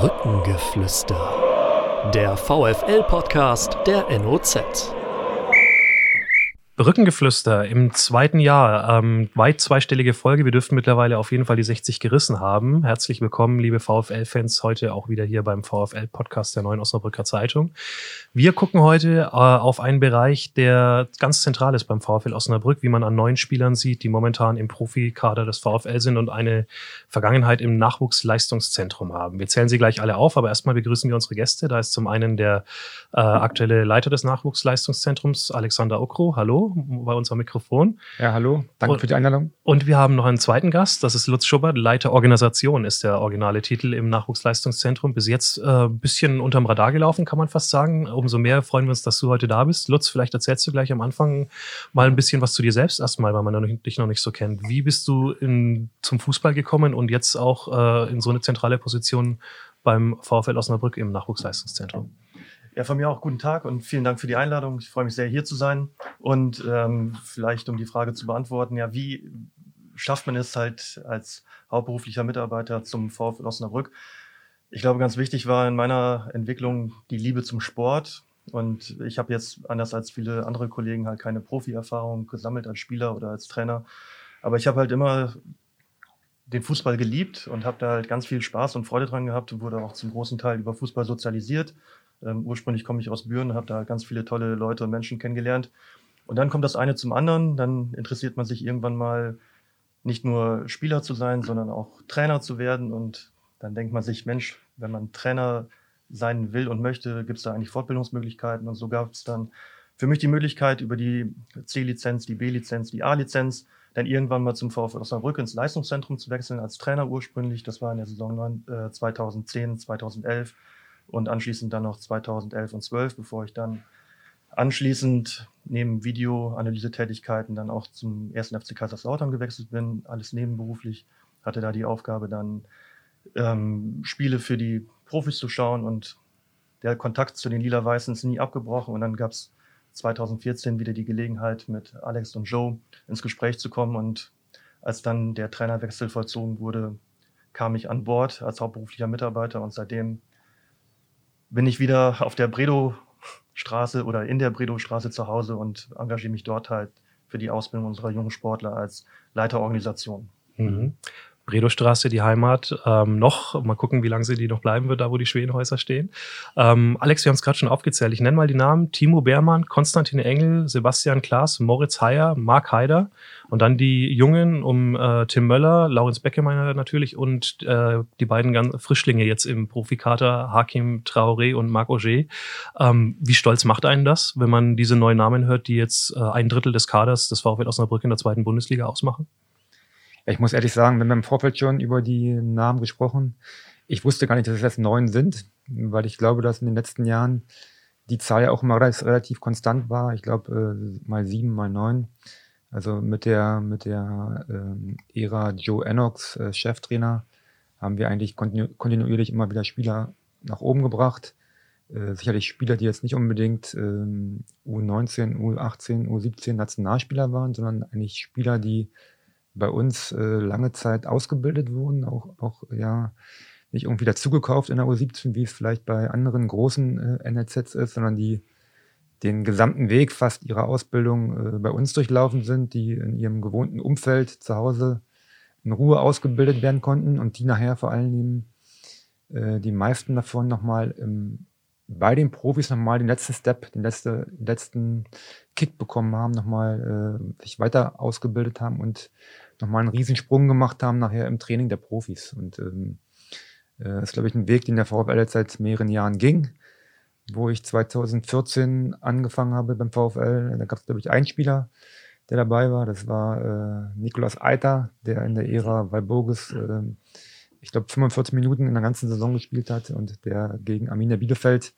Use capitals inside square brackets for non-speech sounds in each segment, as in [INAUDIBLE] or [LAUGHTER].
Brückengeflüster. Der VFL-Podcast der NOZ. Brückengeflüster im zweiten Jahr, ähm, weit zweistellige Folge. Wir dürften mittlerweile auf jeden Fall die 60 gerissen haben. Herzlich willkommen, liebe VfL-Fans, heute auch wieder hier beim VfL-Podcast der Neuen Osnabrücker Zeitung. Wir gucken heute äh, auf einen Bereich, der ganz zentral ist beim VfL Osnabrück, wie man an neuen Spielern sieht, die momentan im Profikader des VfL sind und eine Vergangenheit im Nachwuchsleistungszentrum haben. Wir zählen sie gleich alle auf, aber erstmal begrüßen wir unsere Gäste. Da ist zum einen der äh, aktuelle Leiter des Nachwuchsleistungszentrums, Alexander Okro. Hallo bei uns am Mikrofon. Ja, hallo. Danke und, für die Einladung. Und wir haben noch einen zweiten Gast. Das ist Lutz Schubert, Leiter Organisation ist der originale Titel im Nachwuchsleistungszentrum. Bis jetzt ein äh, bisschen unterm Radar gelaufen, kann man fast sagen. Umso mehr freuen wir uns, dass du heute da bist. Lutz, vielleicht erzählst du gleich am Anfang mal ein bisschen was zu dir selbst erstmal, weil man dich noch nicht so kennt. Wie bist du in, zum Fußball gekommen und jetzt auch äh, in so eine zentrale Position beim VfL Osnabrück im Nachwuchsleistungszentrum? Ja, von mir auch guten Tag und vielen Dank für die Einladung. Ich freue mich sehr, hier zu sein. Und ähm, vielleicht, um die Frage zu beantworten, ja, wie schafft man es halt als hauptberuflicher Mitarbeiter zum VfL Osnabrück? Ich glaube, ganz wichtig war in meiner Entwicklung die Liebe zum Sport. Und ich habe jetzt, anders als viele andere Kollegen, halt keine Profi-Erfahrung gesammelt als Spieler oder als Trainer. Aber ich habe halt immer den Fußball geliebt und habe da halt ganz viel Spaß und Freude dran gehabt und wurde auch zum großen Teil über Fußball sozialisiert ähm, ursprünglich komme ich aus Büren, habe da ganz viele tolle Leute und Menschen kennengelernt. Und dann kommt das eine zum anderen. Dann interessiert man sich irgendwann mal nicht nur Spieler zu sein, sondern auch Trainer zu werden. Und dann denkt man sich, Mensch, wenn man Trainer sein will und möchte, gibt es da eigentlich Fortbildungsmöglichkeiten. Und so gab es dann für mich die Möglichkeit, über die C-Lizenz, die B-Lizenz, die A-Lizenz, dann irgendwann mal zum VfL Osnabrück ins Leistungszentrum zu wechseln als Trainer ursprünglich. Das war in der Saison 2010, 2011 äh, und anschließend dann noch 2011 und 12, bevor ich dann anschließend neben Videoanalyse-Tätigkeiten dann auch zum ersten FC Kaiserslautern gewechselt bin, alles nebenberuflich, hatte da die Aufgabe dann ähm, Spiele für die Profis zu schauen und der Kontakt zu den Lila-Weißen ist nie abgebrochen und dann gab es 2014 wieder die Gelegenheit mit Alex und Joe ins Gespräch zu kommen und als dann der Trainerwechsel vollzogen wurde, kam ich an Bord als hauptberuflicher Mitarbeiter und seitdem bin ich wieder auf der Bredow-Straße oder in der Bredow-Straße zu Hause und engagiere mich dort halt für die Ausbildung unserer jungen Sportler als Leiterorganisation. Mhm. Bredostraße, die Heimat, ähm, noch. Mal gucken, wie lange sie die noch bleiben wird, da wo die Schwedenhäuser stehen. Ähm, Alex, wir haben es gerade schon aufgezählt. Ich nenne mal die Namen. Timo Beermann, Konstantin Engel, Sebastian Klaas, Moritz Heyer, Marc Haider und dann die Jungen um äh, Tim Möller, Laurenz Beckemeiner natürlich und äh, die beiden ganz Frischlinge jetzt im Profikater, Hakim Traoré und Marc Auger. Ähm, wie stolz macht einen das, wenn man diese neuen Namen hört, die jetzt äh, ein Drittel des Kaders des VfL Osnabrück in der zweiten Bundesliga ausmachen? Ich muss ehrlich sagen, wir haben im Vorfeld schon über die Namen gesprochen. Ich wusste gar nicht, dass es jetzt neun sind, weil ich glaube, dass in den letzten Jahren die Zahl ja auch immer relativ konstant war. Ich glaube, äh, mal sieben, mal neun. Also mit der, mit der äh, Ära Joe Enox, äh, Cheftrainer, haben wir eigentlich kontinu kontinuierlich immer wieder Spieler nach oben gebracht. Äh, sicherlich Spieler, die jetzt nicht unbedingt ähm, U19, U18, U17 Nationalspieler waren, sondern eigentlich Spieler, die bei uns äh, lange Zeit ausgebildet wurden, auch, auch ja nicht irgendwie dazugekauft in der U17, wie es vielleicht bei anderen großen äh, NLZs ist, sondern die den gesamten Weg fast ihrer Ausbildung äh, bei uns durchlaufen sind, die in ihrem gewohnten Umfeld zu Hause in Ruhe ausgebildet werden konnten und die nachher vor allem äh, die meisten davon nochmal bei den Profis nochmal den letzten Step, den letzte, letzten Kick bekommen haben, nochmal äh, sich weiter ausgebildet haben und nochmal einen Riesensprung gemacht haben nachher im Training der Profis. Und ähm, äh, das ist, glaube ich, ein Weg, den der VfL jetzt seit mehreren Jahren ging, wo ich 2014 angefangen habe beim VfL. Da gab es, glaube ich, einen Spieler, der dabei war. Das war äh, Nikolaus Eiter, der in der Ära Walburgis, äh, ich glaube, 45 Minuten in der ganzen Saison gespielt hat und der gegen Arminia Bielefeld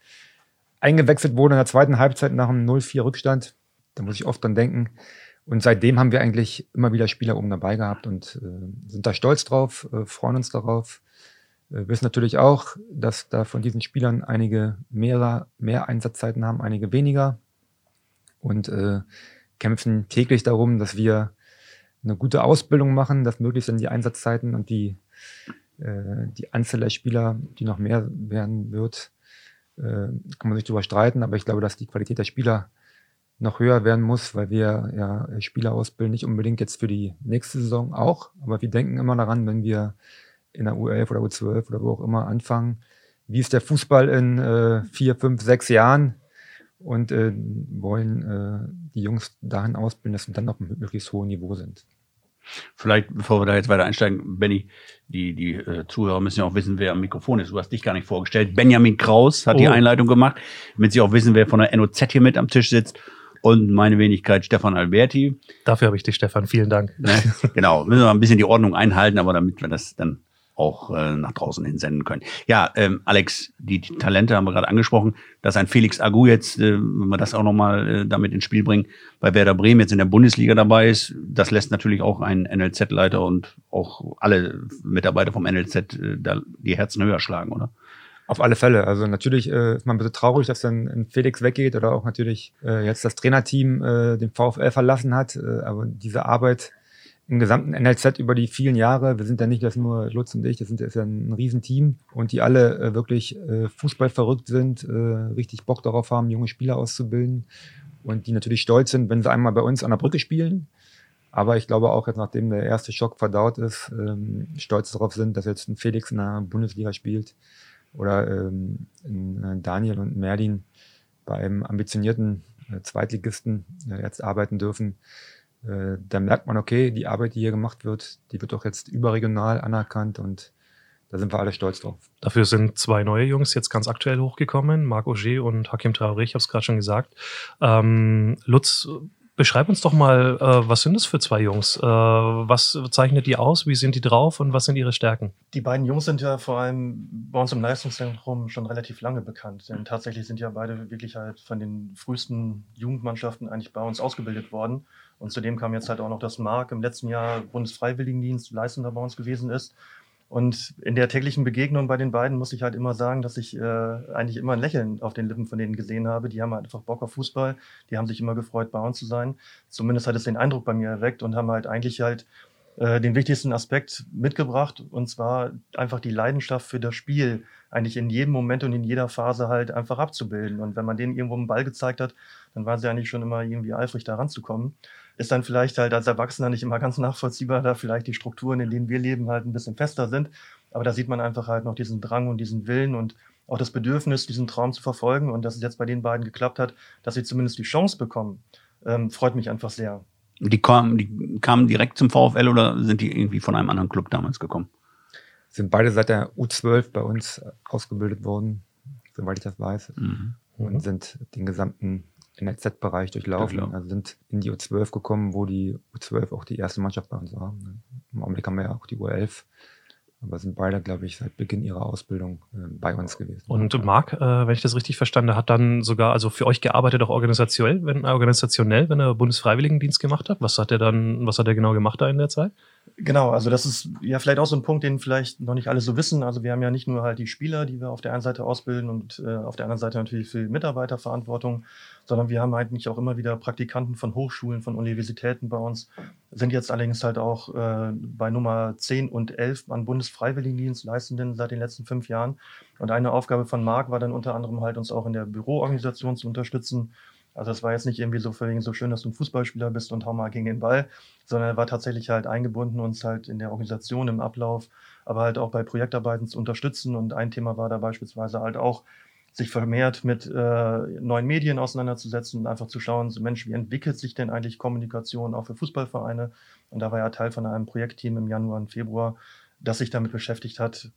eingewechselt wurde in der zweiten Halbzeit nach einem 0-4 Rückstand. Da muss ich oft dran denken. Und seitdem haben wir eigentlich immer wieder Spieler oben dabei gehabt und äh, sind da stolz drauf, äh, freuen uns darauf. Äh, wissen natürlich auch, dass da von diesen Spielern einige mehr, mehr Einsatzzeiten haben, einige weniger. Und äh, kämpfen täglich darum, dass wir eine gute Ausbildung machen, dass möglichst dann die Einsatzzeiten und die, die Anzahl der Spieler, die noch mehr werden wird, äh, kann man sich darüber streiten, aber ich glaube, dass die Qualität der Spieler noch höher werden muss, weil wir ja Spieler ausbilden, nicht unbedingt jetzt für die nächste Saison auch, aber wir denken immer daran, wenn wir in der U11 oder U12 oder wo auch immer anfangen, wie ist der Fußball in äh, vier, fünf, sechs Jahren und äh, wollen äh, die Jungs dahin ausbilden, dass sie dann auf einem möglichst hohen Niveau sind. Vielleicht, bevor wir da jetzt weiter einsteigen, Benny, die, die äh, Zuhörer müssen ja auch wissen, wer am Mikrofon ist. Du hast dich gar nicht vorgestellt. Benjamin Kraus hat oh. die Einleitung gemacht, damit sie auch wissen, wer von der NOZ hier mit am Tisch sitzt. Und meine Wenigkeit Stefan Alberti. Dafür habe ich dich, Stefan. Vielen Dank. Ne? Genau, müssen wir ein bisschen die Ordnung einhalten, aber damit wir das dann auch äh, nach draußen hin senden können. Ja, ähm, Alex, die, die Talente haben wir gerade angesprochen, dass ein Felix Agu jetzt, äh, wenn wir das auch nochmal äh, damit ins Spiel bringen, bei Werder Bremen jetzt in der Bundesliga dabei ist, das lässt natürlich auch einen NLZ-Leiter und auch alle Mitarbeiter vom NLZ äh, da die Herzen höher schlagen, oder? Auf alle Fälle. Also natürlich äh, ist man ein bisschen traurig, dass dann ein Felix weggeht oder auch natürlich äh, jetzt das Trainerteam äh, den VfL verlassen hat. Äh, aber diese Arbeit im gesamten NLZ über die vielen Jahre, wir sind ja nicht das nur Lutz und ich, das, sind, das ist ja ein Riesenteam. Und die alle äh, wirklich äh, Fußball verrückt sind, äh, richtig Bock darauf haben, junge Spieler auszubilden. Und die natürlich stolz sind, wenn sie einmal bei uns an der Brücke spielen. Aber ich glaube auch jetzt, nachdem der erste Schock verdaut ist, ähm, stolz darauf sind, dass jetzt ein Felix in der Bundesliga spielt oder ähm, in, äh, Daniel und Merlin bei einem ambitionierten äh, Zweitligisten äh, jetzt arbeiten dürfen äh, da merkt man, okay, die Arbeit, die hier gemacht wird, die wird doch jetzt überregional anerkannt und da sind wir alle stolz drauf. Dafür sind zwei neue Jungs jetzt ganz aktuell hochgekommen, Marc Auger und Hakim Traoré, ich habe es gerade schon gesagt. Ähm, Lutz, beschreib uns doch mal, äh, was sind das für zwei Jungs? Äh, was zeichnet die aus? Wie sind die drauf und was sind ihre Stärken? Die beiden Jungs sind ja vor allem bei uns im Leistungszentrum schon relativ lange bekannt. Denn tatsächlich sind ja beide wirklich halt von den frühesten Jugendmannschaften eigentlich bei uns ausgebildet worden. Und zudem kam jetzt halt auch noch, dass Marc im letzten Jahr Bundesfreiwilligendienst Leistender bei uns gewesen ist. Und in der täglichen Begegnung bei den beiden muss ich halt immer sagen, dass ich äh, eigentlich immer ein Lächeln auf den Lippen von denen gesehen habe. Die haben halt einfach Bock auf Fußball. Die haben sich immer gefreut, bei uns zu sein. Zumindest hat es den Eindruck bei mir erweckt und haben halt eigentlich halt äh, den wichtigsten Aspekt mitgebracht. Und zwar einfach die Leidenschaft für das Spiel eigentlich in jedem Moment und in jeder Phase halt einfach abzubilden. Und wenn man denen irgendwo einen Ball gezeigt hat, dann war sie eigentlich schon immer irgendwie eifrig da ranzukommen ist dann vielleicht halt als Erwachsener nicht immer ganz nachvollziehbar, da vielleicht die Strukturen, in denen wir leben, halt ein bisschen fester sind. Aber da sieht man einfach halt noch diesen Drang und diesen Willen und auch das Bedürfnis, diesen Traum zu verfolgen. Und dass es jetzt bei den beiden geklappt hat, dass sie zumindest die Chance bekommen, ähm, freut mich einfach sehr. Die kamen, die kamen direkt zum VfL oder sind die irgendwie von einem anderen Club damals gekommen? Sind beide seit der U12 bei uns ausgebildet worden, soweit ich das weiß. Mhm. Und sind den gesamten NLZ-Bereich durchlaufen. Also sind in die U12 gekommen, wo die U12 auch die erste Mannschaft bei uns war. Im Augenblick haben wir ja auch die U11. Aber sind beide, glaube ich, seit Beginn ihrer Ausbildung äh, bei uns gewesen. Und Marc, äh, wenn ich das richtig verstanden habe, hat dann sogar also für euch gearbeitet, auch organisationell, wenn, organisationell, wenn er Bundesfreiwilligendienst gemacht hat. Was hat er dann, was hat er genau gemacht da in der Zeit? Genau, also das ist ja vielleicht auch so ein Punkt, den vielleicht noch nicht alle so wissen. Also wir haben ja nicht nur halt die Spieler, die wir auf der einen Seite ausbilden und äh, auf der anderen Seite natürlich viel Mitarbeiterverantwortung, sondern wir haben eigentlich auch immer wieder Praktikanten von Hochschulen, von Universitäten bei uns, sind jetzt allerdings halt auch äh, bei Nummer 10 und 11 an Bundesfreiwilligendienst Leistenden seit den letzten fünf Jahren. Und eine Aufgabe von Marc war dann unter anderem halt uns auch in der Büroorganisation zu unterstützen also es war jetzt nicht irgendwie so wegen so schön, dass du ein Fußballspieler bist und hau mal gegen den Ball, sondern er war tatsächlich halt eingebunden, uns halt in der Organisation, im Ablauf, aber halt auch bei Projektarbeiten zu unterstützen. Und ein Thema war da beispielsweise halt auch, sich vermehrt mit äh, neuen Medien auseinanderzusetzen und einfach zu schauen, so Mensch, wie entwickelt sich denn eigentlich Kommunikation auch für Fußballvereine? Und da war er Teil von einem Projektteam im Januar und Februar, das sich damit beschäftigt hat,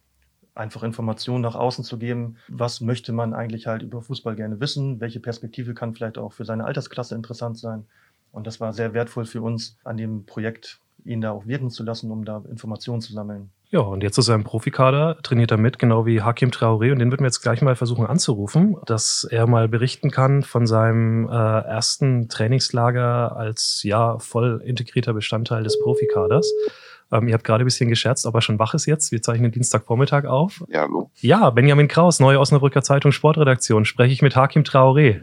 einfach Informationen nach außen zu geben. Was möchte man eigentlich halt über Fußball gerne wissen? Welche Perspektive kann vielleicht auch für seine Altersklasse interessant sein? Und das war sehr wertvoll für uns, an dem Projekt ihn da auch wirken zu lassen, um da Informationen zu sammeln. Ja, und jetzt ist er im Profikader, trainiert er mit, genau wie Hakim Traoré. Und den würden wir jetzt gleich mal versuchen anzurufen, dass er mal berichten kann von seinem äh, ersten Trainingslager als ja voll integrierter Bestandteil des Profikaders. Ähm, ihr habt gerade ein bisschen gescherzt, aber schon wach ist jetzt. Wir zeichnen Dienstagvormittag auf. Ja, hallo. Ja, Benjamin Kraus, Neue Osnabrücker Zeitung Sportredaktion. Spreche ich mit Hakim Traoré.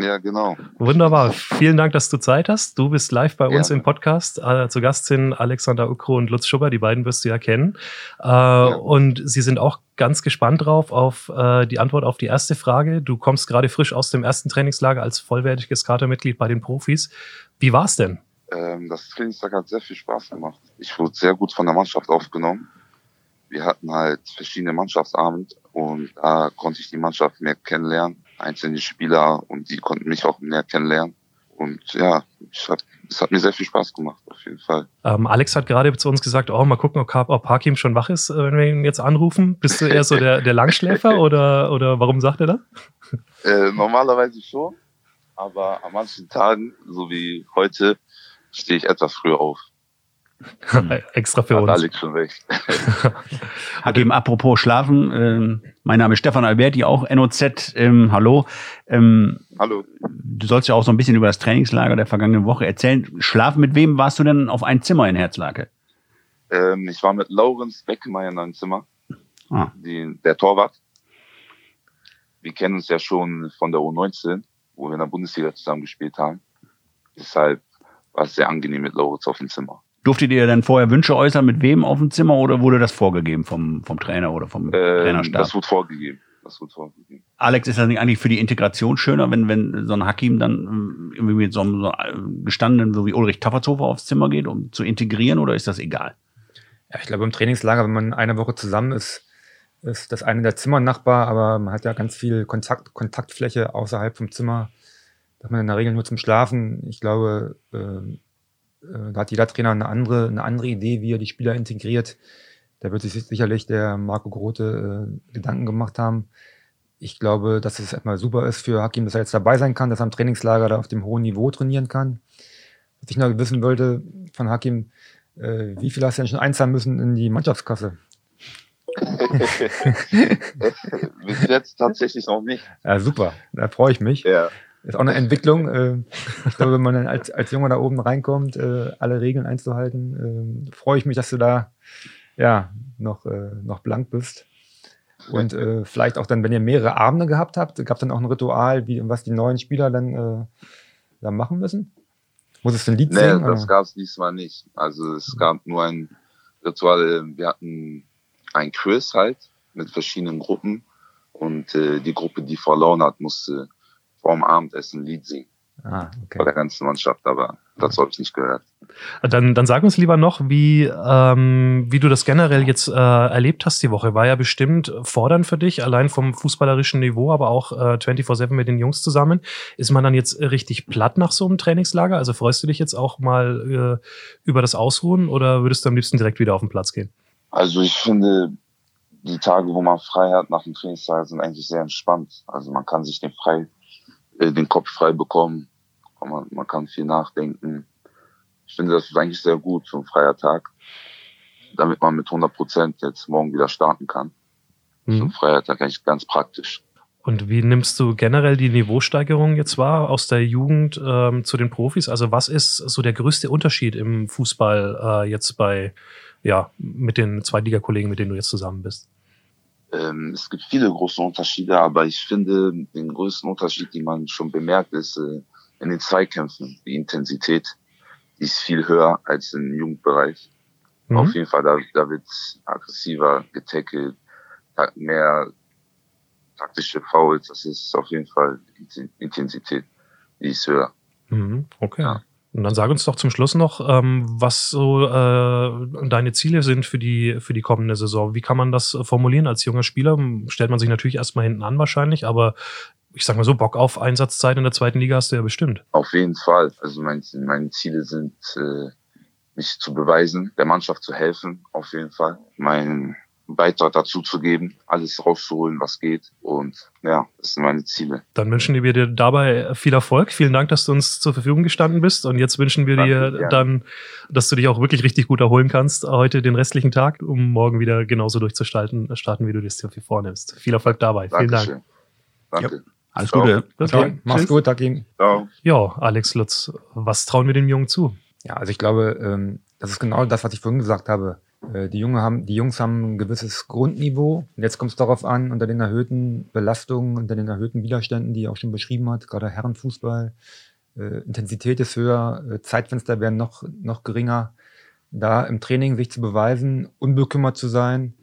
Ja, genau. Wunderbar. Vielen Dank, dass du Zeit hast. Du bist live bei uns Gerne. im Podcast. Äh, zu Gast sind Alexander Ukro und Lutz Schubber. Die beiden wirst du ja kennen. Äh, Und sie sind auch ganz gespannt drauf auf äh, die Antwort auf die erste Frage. Du kommst gerade frisch aus dem ersten Trainingslager als vollwertiges Katermitglied bei den Profis. Wie war's denn? Ähm, das Trainingstag hat sehr viel Spaß gemacht. Ich wurde sehr gut von der Mannschaft aufgenommen. Wir hatten halt verschiedene Mannschaftsabend und da konnte ich die Mannschaft mehr kennenlernen, einzelne Spieler und die konnten mich auch mehr kennenlernen. Und ja, hat, es hat mir sehr viel Spaß gemacht, auf jeden Fall. Ähm, Alex hat gerade zu uns gesagt, oh, mal gucken, ob, ob Hakim schon wach ist, äh, wenn wir ihn jetzt anrufen. Bist du eher so der, der Langschläfer [LAUGHS] oder, oder warum sagt er das? Äh, normalerweise schon, aber an manchen Tagen, so wie heute, stehe ich etwas früher auf. [LAUGHS] Extra für Hat uns. Alex schon recht. [LAUGHS] Hakim, apropos Schlafen, ähm, mein Name ist Stefan Alberti, auch NOZ. Ähm, hallo. Ähm, Hallo. du sollst ja auch so ein bisschen über das Trainingslager der vergangenen Woche erzählen. Schlafen mit wem warst du denn auf ein Zimmer in Herzlake? Ähm, ich war mit Lawrence Beckemeyer in einem Zimmer. Ah. die, der Torwart. Wir kennen uns ja schon von der U19, wo wir in der Bundesliga zusammen gespielt haben. Deshalb war es sehr angenehm mit Loritz auf dem Zimmer. Durftet ihr denn vorher Wünsche äußern, mit wem auf dem Zimmer oder wurde das vorgegeben vom, vom Trainer oder vom Ähm, Trainerstab? das wurde vorgegeben. Das wurde vorgegeben. Alex, ist das nicht eigentlich für die Integration schöner, wenn, wenn so ein Hakim dann ähm, irgendwie mit so einem so einem gestandenen, so wie Ulrich Taffertshofer aufs Zimmer geht, um zu integrieren oder ist das egal? Ja, ich glaube, im Trainingslager, wenn man eine Woche zusammen ist, ist das eine der Zimmernachbar, aber man hat ja ganz viel Kontakt, Kontaktfläche außerhalb vom Zimmer. Das hat man in der Regel nur zum Schlafen. Ich glaube, äh, äh, da hat jeder Trainer eine andere, eine andere Idee, wie er die Spieler integriert. Da wird sich sicherlich der Marco Grote äh, Gedanken gemacht haben. Ich glaube, dass es erstmal super ist für Hakim, dass er jetzt dabei sein kann, dass er am Trainingslager da auf dem hohen Niveau trainieren kann. Was ich noch wissen wollte von Hakim, äh, wie viel hast du denn schon einzahlen müssen in die Mannschaftskasse? [LAUGHS] Bis jetzt tatsächlich noch nicht. Ja, super, da freue ich mich. Ja. Ist auch eine Entwicklung. Äh, ich glaube, wenn man dann als, als Junge da oben reinkommt, äh, alle Regeln einzuhalten, äh, freue ich mich, dass du da ja noch, noch blank bist. Und äh, vielleicht auch dann, wenn ihr mehrere Abende gehabt habt, gab es dann auch ein Ritual, wie, was die neuen Spieler dann, äh, dann machen müssen? Muss es ein Lied Nee, singen? das oder? gab es diesmal nicht. Also es gab nur ein Ritual. Wir hatten ein Quiz halt mit verschiedenen Gruppen und äh, die Gruppe, die verloren hat, musste vorm Abendessen ein Lied singen. Ah, okay. der ganzen Mannschaft, aber das habe ich nicht gehört. Dann, dann sag uns lieber noch, wie, ähm, wie du das generell jetzt äh, erlebt hast die Woche. War ja bestimmt fordernd für dich, allein vom fußballerischen Niveau, aber auch äh, 24-7 mit den Jungs zusammen. Ist man dann jetzt richtig platt nach so einem Trainingslager? Also freust du dich jetzt auch mal äh, über das Ausruhen oder würdest du am liebsten direkt wieder auf den Platz gehen? Also ich finde, die Tage, wo man frei hat nach dem Trainingstag, sind eigentlich sehr entspannt. Also man kann sich den frei, den Kopf frei bekommen. Man, man kann viel nachdenken. Ich finde, das ist eigentlich sehr gut für einen freier Tag, damit man mit 100 Prozent jetzt morgen wieder starten kann. So ein Mhm. freier Tag eigentlich ganz praktisch. Und wie nimmst du generell die Niveausteigerung jetzt wahr aus der Jugend ähm, zu den Profis? Also was ist so der größte Unterschied im Fußball äh, jetzt bei, ja, mit den Zweitligakollegen, mit denen du jetzt zusammen bist? Ähm, es gibt viele große Unterschiede, aber ich finde, den größten Unterschied, den man schon bemerkt, ist äh, in den Zweikämpfen. Die Intensität, die ist viel höher als im Jugendbereich. Mhm. Auf jeden Fall, da, da wird aggressiver getackelt, ta- mehr taktische Fouls. Das ist auf jeden Fall die Intensität, die ist höher. Mhm, okay. Ja. Und dann sag uns doch zum Schluss noch, ähm, was so äh, deine Ziele sind für die, für die kommende Saison. Wie kann man das formulieren als junger Spieler? Stellt man sich natürlich erstmal hinten an wahrscheinlich, aber ich sag mal so, Bock auf Einsatzzeit in der zweiten Liga hast du ja bestimmt. Auf jeden Fall. Also mein, meine Ziele sind, äh, mich zu beweisen, der Mannschaft zu helfen, auf jeden Fall. Beitrag dazu zu geben, alles rauszuholen, was geht. Und ja, das sind meine Ziele. Dann wünschen wir dir dabei viel Erfolg. Vielen Dank, dass du uns zur Verfügung gestanden bist. Und jetzt wünschen wir Danke, dir gerne. dann, dass du dich auch wirklich richtig gut erholen kannst heute den restlichen Tag, um morgen wieder genauso durchzustarten, starten, wie du das dir vornimmst. Viel Erfolg dabei. Vielen Dank. Dankeschön. Danke. Alles Ciao. Gute. Bis Ciao. dann. Mach's Tschüss. gut, Hakim. Ciao. Ja, Alex Lutz, was trauen wir dem Jungen zu? Ja, also ich glaube, ähm, das ist genau das, was ich vorhin gesagt habe. Äh, die, Junge haben, die Jungs haben ein gewisses Grundniveau. Und jetzt kommt es darauf an, unter den erhöhten Belastungen, unter den erhöhten Widerständen, die er auch schon beschrieben hat, gerade Herrenfußball, äh, Intensität ist höher, äh, Zeitfenster werden noch, noch geringer, da im Training sich zu beweisen, unbekümmert zu sein,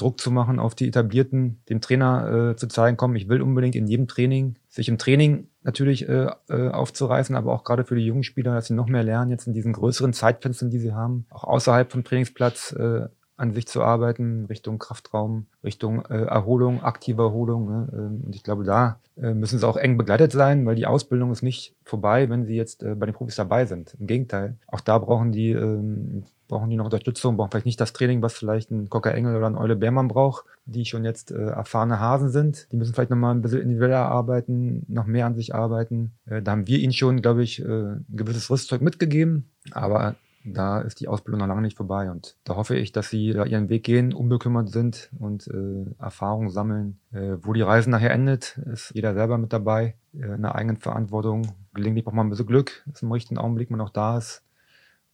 Druck zu machen auf die Etablierten, dem Trainer äh, zu zeigen, komm, ich will unbedingt in jedem Training, sich im Training natürlich äh, äh, aufzureißen, aber auch gerade für die jungen Spieler, dass sie noch mehr lernen, jetzt in diesen größeren Zeitfenstern, die sie haben, auch außerhalb vom Trainingsplatz äh, an sich zu arbeiten, Richtung Kraftraum, Richtung äh, Erholung, aktive Erholung. Ne? Ähm, und ich glaube, da äh, müssen sie auch eng begleitet sein, weil die Ausbildung ist nicht vorbei, wenn sie jetzt äh, bei den Profis dabei sind. Im Gegenteil, auch da brauchen die ähm, brauchen die noch Unterstützung, brauchen vielleicht nicht das Training, was vielleicht ein Cocker Engel oder ein Eule Bärmann braucht, die schon jetzt äh, erfahrene Hasen sind. Die müssen vielleicht nochmal ein bisschen individueller arbeiten, noch mehr an sich arbeiten. Äh, da haben wir ihnen schon, glaube ich, äh, ein gewisses Rüstzeug mitgegeben. Aber da ist die Ausbildung noch lange nicht vorbei. Und da hoffe ich, dass sie da ihren Weg gehen, unbekümmert sind und äh, Erfahrungen sammeln. Äh, wo die Reise nachher endet, ist jeder selber mit dabei, äh, in der eigenen Verantwortung. Gelegentlich braucht man ein bisschen Glück, dass im richtigen Augenblick man auch da ist.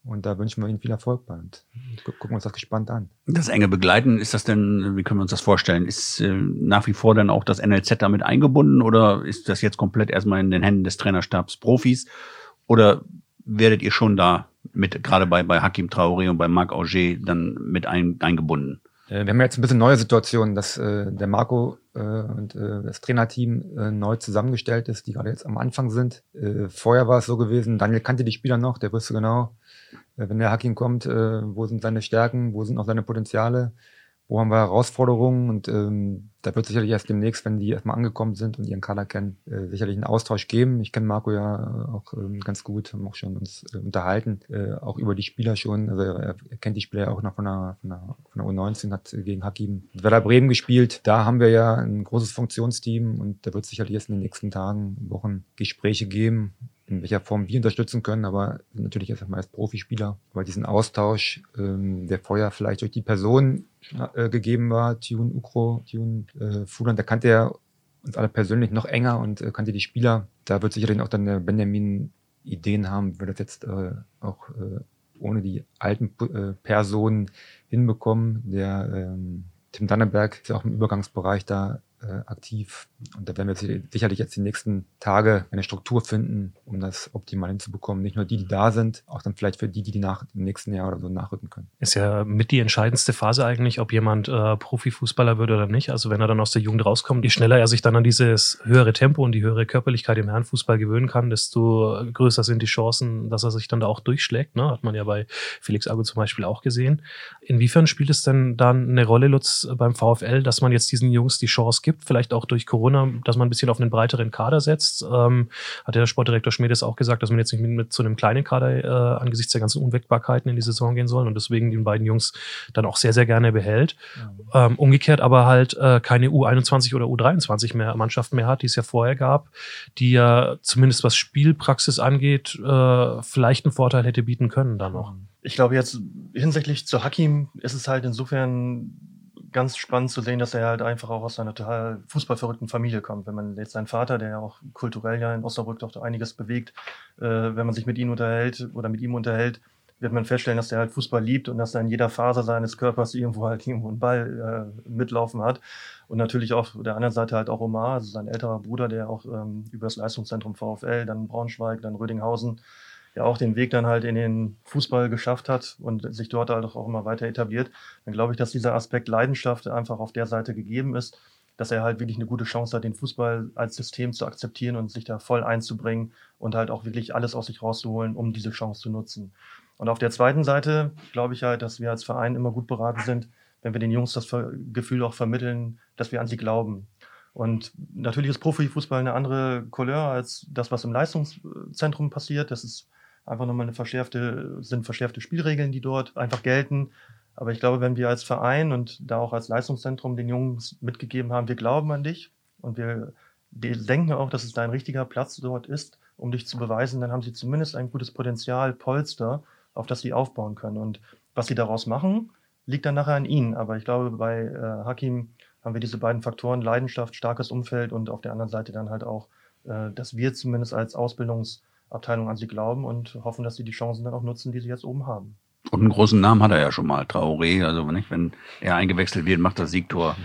Und da wünschen wir Ihnen viel Erfolg bei und gucken uns das gespannt an. Das enge Begleiten, ist das denn, wie können wir uns das vorstellen? Ist äh, nach wie vor dann auch das NLZ damit eingebunden oder ist das jetzt komplett erstmal in den Händen des Trainerstabs Profis? Oder werdet ihr schon da mit, gerade bei, bei Hakim Traoré und bei Marc Auger dann mit ein, eingebunden? Äh, wir haben jetzt ein bisschen neue Situation, dass äh, der Marco äh, und äh, das Trainerteam äh, neu zusammengestellt ist, die gerade jetzt am Anfang sind. Vorher war es so gewesen, Daniel kannte die Spieler noch, der wusste genau, wenn der Hakim kommt, äh, wo sind seine Stärken, wo sind auch seine Potenziale wo haben wir Herausforderungen und ähm, da wird sicherlich erst demnächst, wenn die erstmal angekommen sind und ihren Kader kennen, äh, sicherlich einen Austausch geben. Ich kenne Marco ja auch ähm, ganz gut, haben auch schon uns äh, unterhalten, äh, auch über die Spieler schon. Also er, er kennt die Spieler auch noch von der, von der, von der U19, hat gegen Hakim Werder Bremen gespielt. Da haben wir ja ein großes Funktionsteam und da wird sicherlich erst in den nächsten Tagen, Wochen Gespräche geben, in welcher Form wir unterstützen können, aber natürlich erst einmal als Profispieler, weil diesen Austausch, ähm, der vorher vielleicht durch die Person äh, gegeben war, Tune Ukro, Tune äh, Fulan, da kannte er uns alle persönlich noch enger und äh, kannte die Spieler. Da wird sicherlich auch dann der Benjamin Ideen haben, wie wir das jetzt äh, auch äh, ohne die alten äh, Personen hinbekommen. Der ähm, Tim Danneberg ist ja auch im Übergangsbereich da aktiv. Und da werden wir sicherlich jetzt die nächsten Tage eine Struktur finden, um das optimal hinzubekommen. Nicht nur die, die da sind, auch dann vielleicht für die, die, die nach, im nächsten Jahr oder so nachrücken können. Ist ja mit die entscheidendste Phase eigentlich, ob jemand äh, Profifußballer wird oder nicht. Also wenn er dann aus der Jugend rauskommt, je schneller er sich dann an dieses höhere Tempo und die höhere Körperlichkeit im Herrenfußball gewöhnen kann, desto größer sind die Chancen, dass er sich dann da auch durchschlägt. Ne? Hat man ja bei Felix Agu zum Beispiel auch gesehen. Inwiefern spielt es denn dann eine Rolle, Lutz, beim VfL, dass man jetzt diesen Jungs die Chance gibt, vielleicht auch durch Corona, dass man ein bisschen auf einen breiteren Kader setzt. Ähm, hat der Sportdirektor Schmiedes auch gesagt, dass man jetzt nicht mit, mit zu einem kleinen Kader äh, angesichts der ganzen Unwägbarkeiten in die Saison gehen soll und deswegen die beiden Jungs dann auch sehr, sehr gerne behält. Mhm. Ähm, umgekehrt aber halt äh, keine U21 oder U23 mehr Mannschaften mehr hat, die es ja vorher gab, die ja zumindest was Spielpraxis angeht, äh, vielleicht einen Vorteil hätte bieten können dann noch. Ich glaube jetzt hinsichtlich zu Hakim ist es halt insofern ganz spannend zu sehen, dass er halt einfach auch aus einer total fußballverrückten Familie kommt. Wenn man jetzt seinen Vater, der ja auch kulturell ja in Osnabrück doch einiges bewegt, äh, wenn man sich mit ihm unterhält oder mit ihm unterhält, wird man feststellen, dass er halt Fußball liebt und dass er in jeder Phase seines Körpers irgendwo halt irgendwo einen Ball äh, mitlaufen hat. Und natürlich auf der anderen Seite halt auch Omar, also sein älterer Bruder, der auch ähm, über das Leistungszentrum VfL, dann Braunschweig, dann Rödinghausen ja auch den Weg dann halt in den Fußball geschafft hat und sich dort halt auch immer weiter etabliert, dann glaube ich, dass dieser Aspekt Leidenschaft einfach auf der Seite gegeben ist, dass er halt wirklich eine gute Chance hat, den Fußball als System zu akzeptieren und sich da voll einzubringen und halt auch wirklich alles aus sich rauszuholen, um diese Chance zu nutzen. Und auf der zweiten Seite glaube ich halt, dass wir als Verein immer gut beraten sind, wenn wir den Jungs das Gefühl auch vermitteln, dass wir an sie glauben. Und natürlich ist Profifußball eine andere Couleur als das, was im Leistungszentrum passiert. Das ist einfach nochmal eine verschärfte, sind verschärfte Spielregeln, die dort einfach gelten. Aber ich glaube, wenn wir als Verein und da auch als Leistungszentrum den Jungs mitgegeben haben, wir glauben an dich und wir denken auch, dass es dein richtiger Platz dort ist, um dich zu beweisen, dann haben sie zumindest ein gutes Potenzial, Polster, auf das sie aufbauen können. Und was sie daraus machen, liegt dann nachher an ihnen. Aber ich glaube, bei äh, Hakim haben wir diese beiden Faktoren, Leidenschaft, starkes Umfeld und auf der anderen Seite dann halt auch, äh, dass wir zumindest als Ausbildungs- Abteilung an sie glauben und hoffen, dass sie die Chancen dann auch nutzen, die sie jetzt oben haben. Und einen großen Namen hat er ja schon mal, Traoré. Also nicht, wenn er eingewechselt wird, macht das Siegtor.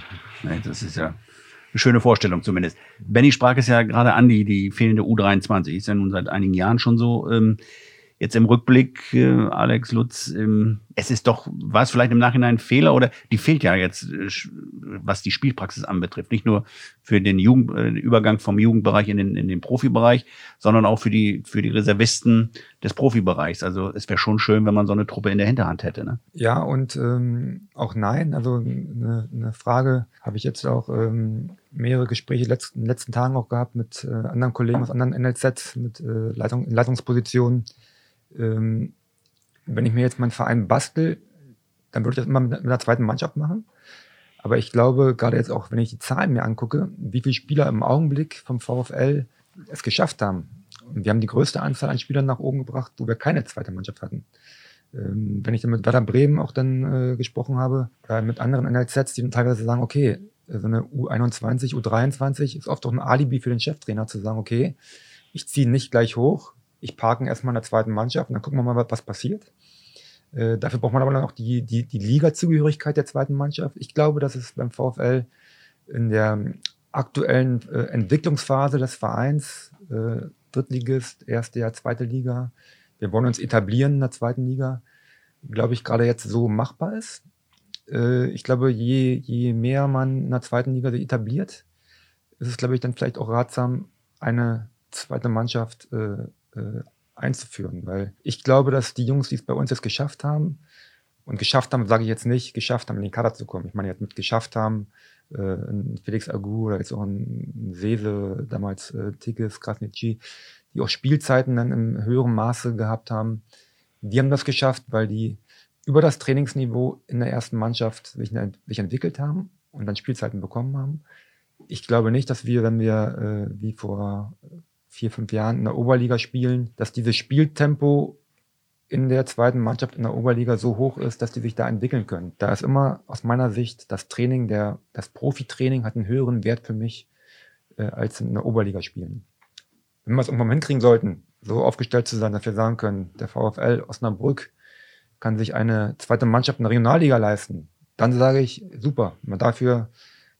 Das ist ja eine schöne Vorstellung zumindest. Benny sprach es ja gerade an, die, die fehlende U23. Ist ja nun seit einigen Jahren schon so. Ähm, Jetzt im Rückblick, äh, Alex Lutz, ähm, es ist doch, war es vielleicht im Nachhinein ein Fehler oder die fehlt ja jetzt, äh, was die Spielpraxis anbetrifft. Nicht nur für den Jugend, äh, Übergang vom Jugendbereich in den, in den Profibereich, sondern auch für die, für die Reservisten des Profibereichs. Also es wäre schon schön, wenn man so eine Truppe in der Hinterhand hätte. Ne? Ja, und ähm, auch nein. Also eine, eine Frage habe ich jetzt auch ähm, mehrere Gespräche letzt, in den letzten Tagen auch gehabt mit äh, anderen Kollegen aus anderen NLZ, mit äh, Leitung, Leitungspositionen ähm, wenn ich mir jetzt meinen Verein bastel, dann würde ich das immer mit, einer zweiten Mannschaft machen. Aber ich glaube, gerade jetzt auch, wenn ich die Zahlen mir angucke, wie viele Spieler im Augenblick vom VfL es geschafft haben. Und wir haben die größte Anzahl an Spielern nach oben gebracht, wo wir keine zweite Mannschaft hatten. Ähm, wenn ich dann mit Werder Bremen auch dann äh, gesprochen habe, oder mit anderen NLZs, die dann teilweise sagen, okay, so eine U21, U23 ist oft auch ein Alibi für den Cheftrainer zu sagen, okay, ich ziehe nicht gleich hoch, ich parke erstmal in der zweiten Mannschaft und dann gucken wir mal, was passiert. Äh, dafür braucht man aber dann auch die, die, die Liga-Zugehörigkeit der zweiten Mannschaft. Ich glaube, dass es beim VfL in der aktuellen äh, Entwicklungsphase des Vereins, äh, Drittligist, erste Jahr, zweite Liga, wir wollen uns etablieren in der zweiten Liga, glaube ich, gerade jetzt so machbar ist. Äh, ich glaube, je, je mehr man in der zweiten Liga sich etabliert, ist es, glaube ich, dann vielleicht auch ratsam, eine zweite Mannschaft äh, äh, einzuführen. Weil ich glaube, dass die Jungs, die es bei uns jetzt geschafft haben, und geschafft haben, sage ich jetzt nicht, geschafft haben, in den Kader zu kommen. Ich meine, jetzt mit geschafft haben, äh, Felix Agu oder jetzt auch ein Sese, damals äh, Tigges, Krasnitschi, die auch Spielzeiten dann im höheren Maße gehabt haben. Die haben das geschafft, weil die über das Trainingsniveau in der ersten Mannschaft sich, sich entwickelt haben und dann Spielzeiten bekommen haben. Ich glaube nicht, dass wir, wenn wir äh, wie vor vier, fünf Jahren in der Oberliga spielen, dass dieses Spieltempo in der zweiten Mannschaft in der Oberliga so hoch ist, dass die sich da entwickeln können. Da ist immer aus meiner Sicht das Training, der, das Profitraining hat einen höheren Wert für mich äh, als in der Oberliga spielen. Wenn wir es irgendwann hinkriegen sollten, so aufgestellt zu sein, dass wir sagen können, der VfL Osnabrück kann sich eine zweite Mannschaft in der Regionalliga leisten, dann sage ich, super, wenn wir dafür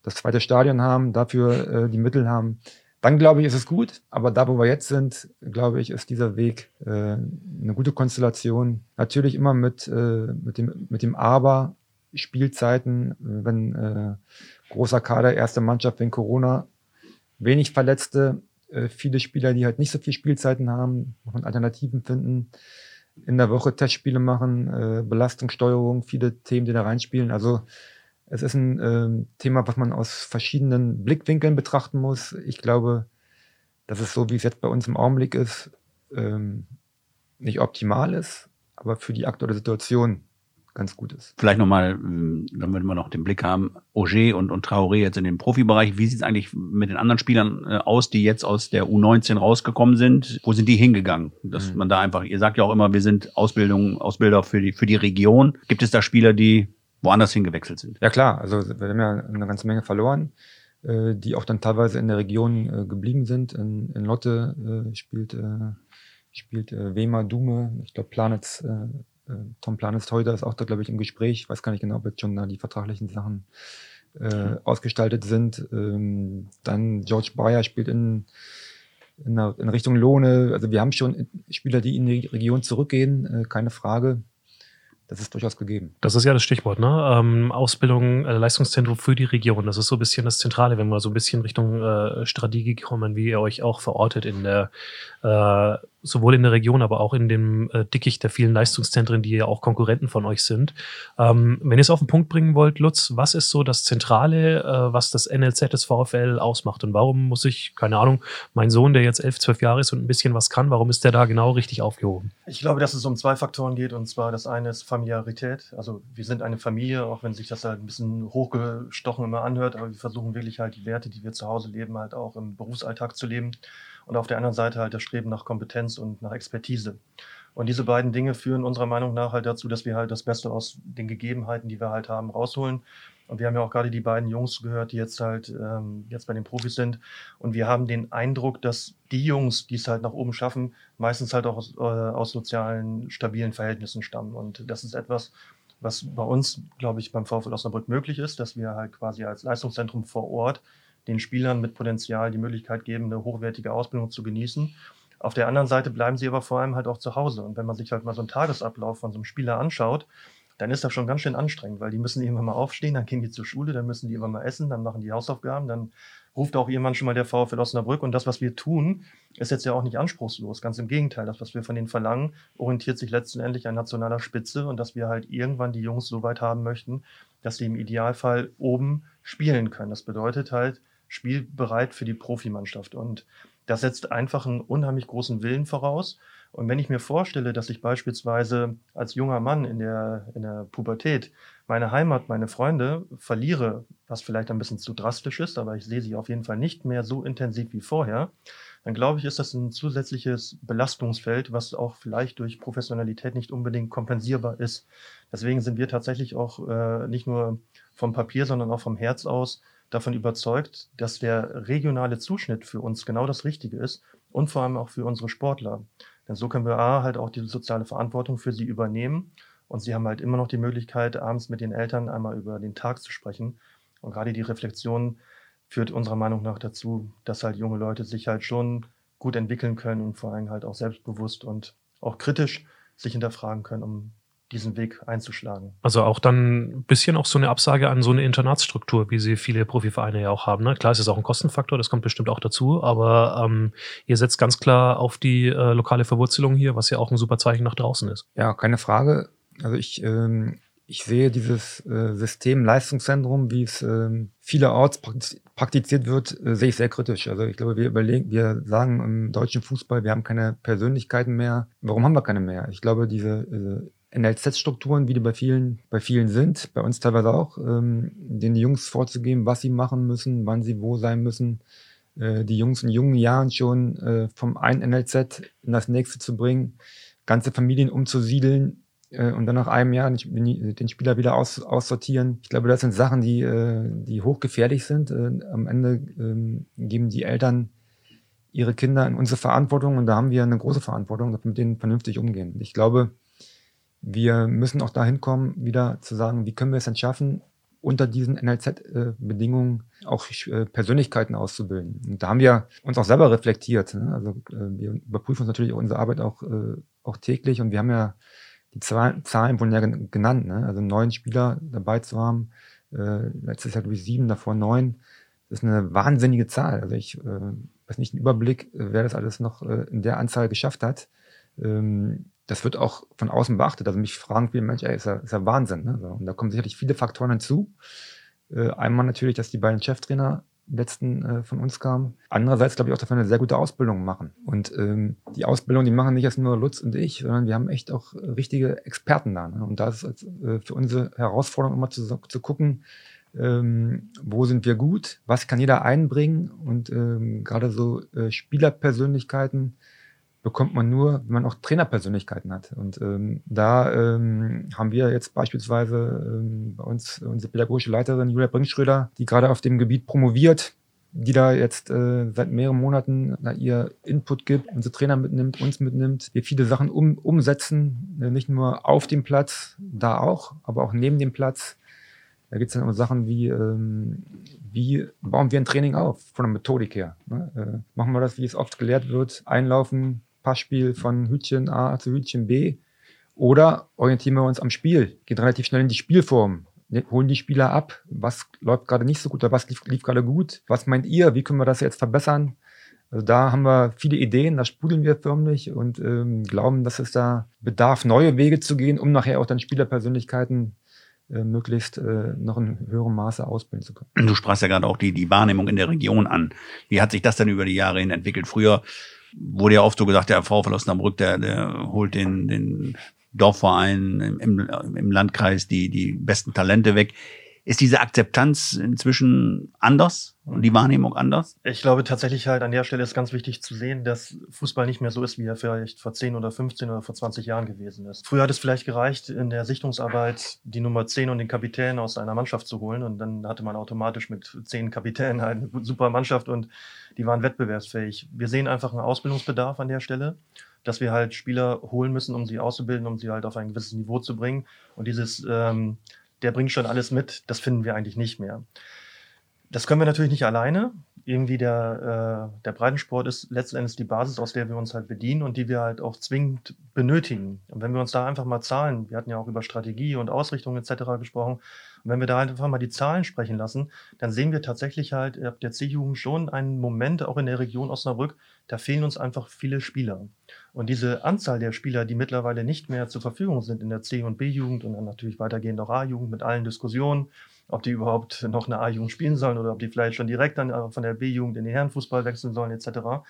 das zweite Stadion haben, dafür äh, die Mittel haben, dann glaube ich, ist es gut. Aber da, wo wir jetzt sind, glaube ich, ist dieser Weg äh, eine gute Konstellation. Natürlich immer mit, äh, mit, dem, mit dem Aber Spielzeiten, wenn äh, großer Kader, erste Mannschaft wegen Corona, wenig Verletzte, äh, viele Spieler, die halt nicht so viel Spielzeiten haben, muss man Alternativen finden, in der Woche Testspiele machen, äh, Belastungssteuerung, viele Themen, die da reinspielen. Also es ist ein ähm, Thema, was man aus verschiedenen Blickwinkeln betrachten muss. Ich glaube, dass es so, wie es jetzt bei uns im Augenblick ist, ähm, nicht optimal ist, aber für die aktuelle Situation ganz gut ist. Vielleicht nochmal, ähm, damit wir noch den Blick haben, Auger und, und Traoré jetzt in dem Profibereich. Wie sieht es eigentlich mit den anderen Spielern äh, aus, die jetzt aus der U19 rausgekommen sind? Wo sind die hingegangen? Dass mhm. man da einfach, ihr sagt ja auch immer, wir sind Ausbildung, Ausbilder für die, für die Region. Gibt es da Spieler, die woanders hingewechselt sind. Ja klar, also wir haben ja eine ganze Menge verloren, äh, die auch dann teilweise in der Region äh, geblieben sind. In, in Lotte äh, spielt, äh, spielt äh, Wema Dume, ich glaube Planets, äh, äh, Tom Planets heute ist auch da, glaube ich, im Gespräch. Ich weiß gar nicht genau, ob jetzt schon da die vertraglichen Sachen äh, ausgestaltet sind. Ähm, dann George Bayer spielt in in, in Richtung Lohne. Also wir haben schon Spieler, die in die Region zurückgehen, äh, keine Frage das ist durchaus gegeben. Das ist ja das Stichwort, ne? Ähm, Ausbildung, äh, Leistungszentrum für die Region. Das ist so ein bisschen das Zentrale, wenn wir so ein bisschen Richtung äh, Strategie kommen, wie ihr euch auch verortet in der äh, sowohl in der Region, aber auch in dem äh, Dickicht der vielen Leistungszentren, die ja auch Konkurrenten von euch sind. Ähm, wenn ihr es auf den Punkt bringen wollt, Lutz, was ist so das Zentrale, äh, was das NLZ des VfL ausmacht? Und warum muss ich, keine Ahnung, mein Sohn, der jetzt elf, zwölf Jahre ist und ein bisschen was kann, warum ist der da genau richtig aufgehoben? Ich glaube, dass es um zwei Faktoren geht. Und zwar das eine ist Familiarität. Also wir sind eine Familie, auch wenn sich das halt ein bisschen hochgestochen immer anhört, aber wir versuchen wirklich halt die Werte, die wir zu Hause leben, halt auch im Berufsalltag zu leben und auf der anderen Seite halt das Streben nach Kompetenz und nach Expertise. Und diese beiden Dinge führen unserer Meinung nach halt dazu, dass wir halt das Beste aus den Gegebenheiten, die wir halt haben, rausholen. Und wir haben ja auch gerade die beiden Jungs gehört, die jetzt halt ähm, jetzt bei den Profis sind. Und wir haben den Eindruck, dass die Jungs, die es halt nach oben schaffen, meistens halt auch aus, äh, aus sozialen, stabilen Verhältnissen stammen. Und das ist etwas, was bei uns, glaube ich, beim VfL Osnabrück möglich ist, dass wir halt quasi als Leistungszentrum vor Ort den Spielern mit Potenzial die Möglichkeit geben, eine hochwertige Ausbildung zu genießen. Auf der anderen Seite bleiben sie aber vor allem halt auch zu Hause. Und wenn man sich halt mal so einen Tagesablauf von so einem Spieler anschaut, dann ist das schon ganz schön anstrengend, weil die müssen irgendwann mal aufstehen, dann gehen die zur Schule, dann müssen die immer mal essen, dann machen die Hausaufgaben, dann ruft auch irgendwann schon mal der VfL Osnabrück. Und das, was wir tun, ist jetzt ja auch nicht anspruchslos. Ganz im Gegenteil. Das, was wir von denen verlangen, orientiert sich letztendlich an nationaler Spitze und dass wir halt irgendwann die Jungs so weit haben möchten, dass sie im Idealfall oben spielen können. Das bedeutet halt, spielbereit für die Profimannschaft. Und das setzt einfach einen unheimlich großen Willen voraus. Und wenn ich mir vorstelle, dass ich beispielsweise als junger Mann in der, in der Pubertät meine Heimat, meine Freunde verliere, was vielleicht ein bisschen zu drastisch ist, aber ich sehe sie auf jeden Fall nicht mehr so intensiv wie vorher, dann glaube ich, ist das ein zusätzliches Belastungsfeld, was auch vielleicht durch Professionalität nicht unbedingt kompensierbar ist. Deswegen sind wir tatsächlich auch äh, nicht nur vom Papier, sondern auch vom Herz aus davon überzeugt, dass der regionale Zuschnitt für uns genau das Richtige ist und vor allem auch für unsere Sportler. Denn so können wir A, halt auch die soziale Verantwortung für sie übernehmen. Und sie haben halt immer noch die Möglichkeit, abends mit den Eltern einmal über den Tag zu sprechen. Und gerade die Reflexion führt unserer Meinung nach dazu, dass halt junge Leute sich halt schon gut entwickeln können und vor allem halt auch selbstbewusst und auch kritisch sich hinterfragen können, um diesen Weg einzuschlagen. Also auch dann ein bisschen auch so eine Absage an so eine Internatsstruktur, wie sie viele Profivereine ja auch haben. Ne? Klar, es ist auch ein Kostenfaktor, das kommt bestimmt auch dazu, aber ähm, ihr setzt ganz klar auf die äh, lokale Verwurzelung hier, was ja auch ein super Zeichen nach draußen ist. Ja, keine Frage. Also ich, ähm, ich sehe dieses äh, System Leistungszentrum, wie es ähm, vielerorts praktiziert wird, äh, sehe ich sehr kritisch. Also ich glaube, wir überlegen, wir sagen im deutschen Fußball, wir haben keine Persönlichkeiten mehr. Warum haben wir keine mehr? Ich glaube, diese äh, NLZ-Strukturen, wie die bei vielen, bei vielen sind, bei uns teilweise auch, ähm, den Jungs vorzugeben, was sie machen müssen, wann sie wo sein müssen, äh, die Jungs in jungen Jahren schon äh, vom einen NLZ in das nächste zu bringen, ganze Familien umzusiedeln äh, und dann nach einem Jahr den, den Spieler wieder aus, aussortieren. Ich glaube, das sind Sachen, die, äh, die hochgefährlich sind. Äh, am Ende ähm, geben die Eltern ihre Kinder in unsere Verantwortung und da haben wir eine große Verantwortung, dass wir mit denen vernünftig umgehen. Ich glaube, wir müssen auch dahin kommen, wieder zu sagen, wie können wir es denn schaffen, unter diesen NLZ-Bedingungen auch äh, Persönlichkeiten auszubilden. Und da haben wir uns auch selber reflektiert. Ne? Also äh, wir überprüfen uns natürlich unsere Arbeit auch, äh, auch täglich und wir haben ja die Zahlen wurden ja genannt, ne? also neun Spieler dabei zu haben, letztes Jahr glaube ich sieben, davor neun. Das ist eine wahnsinnige Zahl. Also ich äh, weiß nicht einen Überblick, wer das alles noch in der Anzahl geschafft hat. Ähm, das wird auch von außen beachtet. Also mich fragen viele Menschen, ey, ist ja, ist ja Wahnsinn. Ne? Und da kommen sicherlich viele Faktoren hinzu. Äh, einmal natürlich, dass die beiden Cheftrainer letzten äh, von uns kamen. Andererseits glaube ich auch, dass wir eine sehr gute Ausbildung machen. Und ähm, die Ausbildung, die machen nicht erst nur Lutz und ich, sondern wir haben echt auch richtige Experten da. Ne? Und da ist äh, für unsere Herausforderung immer zu, zu gucken, ähm, wo sind wir gut, was kann jeder einbringen und ähm, gerade so äh, Spielerpersönlichkeiten, bekommt man nur, wenn man auch Trainerpersönlichkeiten hat. Und ähm, da ähm, haben wir jetzt beispielsweise ähm, bei uns unsere pädagogische Leiterin Julia Brinkschröder, die gerade auf dem Gebiet promoviert, die da jetzt äh, seit mehreren Monaten da ihr Input gibt, unsere Trainer mitnimmt, uns mitnimmt, wir viele Sachen um, umsetzen, äh, nicht nur auf dem Platz, da auch, aber auch neben dem Platz. Da gibt es dann immer Sachen wie, ähm, wie bauen wir ein Training auf, von der Methodik her. Ne? Äh, machen wir das, wie es oft gelehrt wird, einlaufen, Passspiel von Hütchen A zu Hütchen B. Oder orientieren wir uns am Spiel, gehen relativ schnell in die Spielform, ne, holen die Spieler ab. Was läuft gerade nicht so gut oder was lief, lief gerade gut? Was meint ihr? Wie können wir das jetzt verbessern? Also da haben wir viele Ideen, da sprudeln wir förmlich und ähm, glauben, dass es da bedarf, neue Wege zu gehen, um nachher auch dann Spielerpersönlichkeiten äh, möglichst äh, noch in höherem Maße ausbilden zu können. Du sprachst ja gerade auch die, die Wahrnehmung in der Region an. Wie hat sich das denn über die Jahre hin entwickelt? Früher wurde ja oft so gesagt, der VfL Osnabrück, der, der holt den, den Dorfverein im, im Landkreis die, die besten Talente weg. Ist diese Akzeptanz inzwischen anders und die Wahrnehmung anders? Ich glaube tatsächlich halt an der Stelle ist ganz wichtig zu sehen, dass Fußball nicht mehr so ist, wie er vielleicht vor 10 oder 15 oder vor 20 Jahren gewesen ist. Früher hat es vielleicht gereicht, in der Sichtungsarbeit die Nummer 10 und den Kapitän aus einer Mannschaft zu holen und dann hatte man automatisch mit 10 Kapitänen halt eine super Mannschaft und die waren wettbewerbsfähig. Wir sehen einfach einen Ausbildungsbedarf an der Stelle dass wir halt Spieler holen müssen, um sie auszubilden, um sie halt auf ein gewisses Niveau zu bringen. Und dieses ähm, der bringt schon alles mit, das finden wir eigentlich nicht mehr. Das können wir natürlich nicht alleine. Irgendwie der, äh, der Breitensport ist letzten Endes die Basis, aus der wir uns halt bedienen und die wir halt auch zwingend benötigen. Und wenn wir uns da einfach mal Zahlen, wir hatten ja auch über Strategie und Ausrichtung etc. gesprochen, und wenn wir da einfach mal die Zahlen sprechen lassen, dann sehen wir tatsächlich halt ab der C-Jugend schon einen Moment, auch in der Region Osnabrück, da fehlen uns einfach viele Spieler. Und diese Anzahl der Spieler, die mittlerweile nicht mehr zur Verfügung sind in der C- und B-Jugend und dann natürlich weitergehend auch A-Jugend mit allen Diskussionen, ob die überhaupt noch eine A-Jugend spielen sollen oder ob die vielleicht schon direkt dann äh, von der B-Jugend in den Herrenfußball wechseln sollen etc.,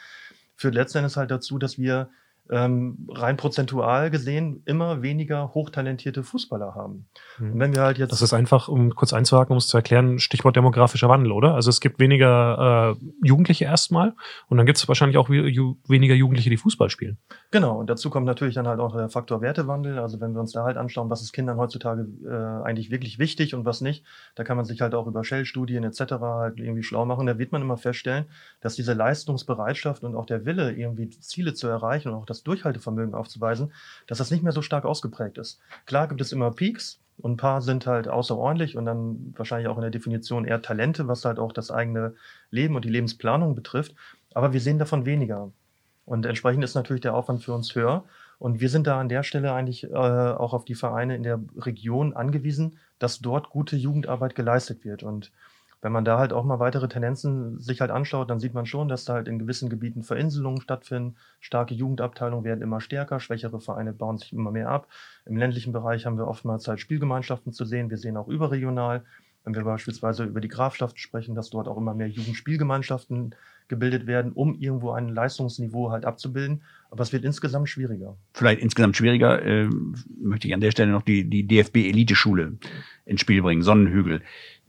führt letztendlich halt dazu, dass wir ähm, rein prozentual gesehen immer weniger hochtalentierte Fußballer haben. Mhm. Und wenn wir halt jetzt. Das ist einfach, um kurz einzuhaken, um es zu erklären, Stichwort demografischer Wandel, oder? Also es gibt weniger äh, Jugendliche erstmal und dann gibt es wahrscheinlich auch ju weniger Jugendliche, die Fußball spielen. Genau, und dazu kommt natürlich dann halt auch der Faktor Wertewandel. Also wenn wir uns da halt anschauen, was ist Kindern heutzutage äh, eigentlich wirklich wichtig und was nicht, da kann man sich halt auch über Shell-Studien etc. halt irgendwie schlau machen. Da wird man immer feststellen, dass diese Leistungsbereitschaft und auch der Wille, irgendwie Ziele zu erreichen und auch das Durchhaltevermögen aufzuweisen, dass das nicht mehr so stark ausgeprägt ist. Klar gibt es immer Peaks und ein paar sind halt außerordentlich und dann wahrscheinlich auch in der Definition eher Talente, was halt auch das eigene Leben und die Lebensplanung betrifft. Aber wir sehen davon weniger. Und entsprechend ist natürlich der Aufwand für uns höher. Und wir sind da an der Stelle eigentlich äh, auch auf die Vereine in der Region angewiesen, dass dort gute Jugendarbeit geleistet wird. Und wenn man da halt auch mal weitere Tendenzen sich halt anschaut, dann sieht man schon, dass da halt in gewissen Gebieten Verinselungen stattfinden. Starke Jugendabteilungen werden immer stärker, schwächere Vereine bauen sich immer mehr ab. Im ländlichen Bereich haben wir oftmals halt Spielgemeinschaften zu sehen. Wir sehen auch überregional, wenn wir beispielsweise über die Grafschaften sprechen, dass dort auch immer mehr Jugendspielgemeinschaften gebildet werden, um irgendwo ein Leistungsniveau halt abzubilden. Aber es wird insgesamt schwieriger. Vielleicht insgesamt schwieriger, äh, möchte ich an der Stelle noch die, die DFB-Eliteschule ins Spiel bringen, Sonnenhügel.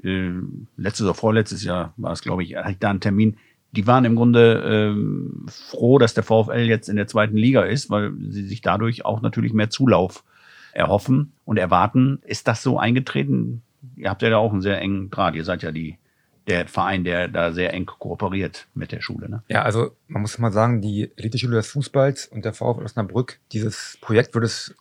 Äh, letztes oder vorletztes Jahr war es, glaube ich, hatte da einen Termin. Die waren im Grunde ähm, froh, dass der VfL jetzt in der zweiten Liga ist, weil sie sich dadurch auch natürlich mehr Zulauf erhoffen und erwarten. Ist das so eingetreten? Ihr habt ja da auch einen sehr engen Draht. Ihr seid ja die der Verein, der da sehr eng kooperiert mit der Schule. Ne? Ja, also man muss mal sagen, die Eliteschule des Fußballs und der VfL Osnabrück, dieses Projekt würde es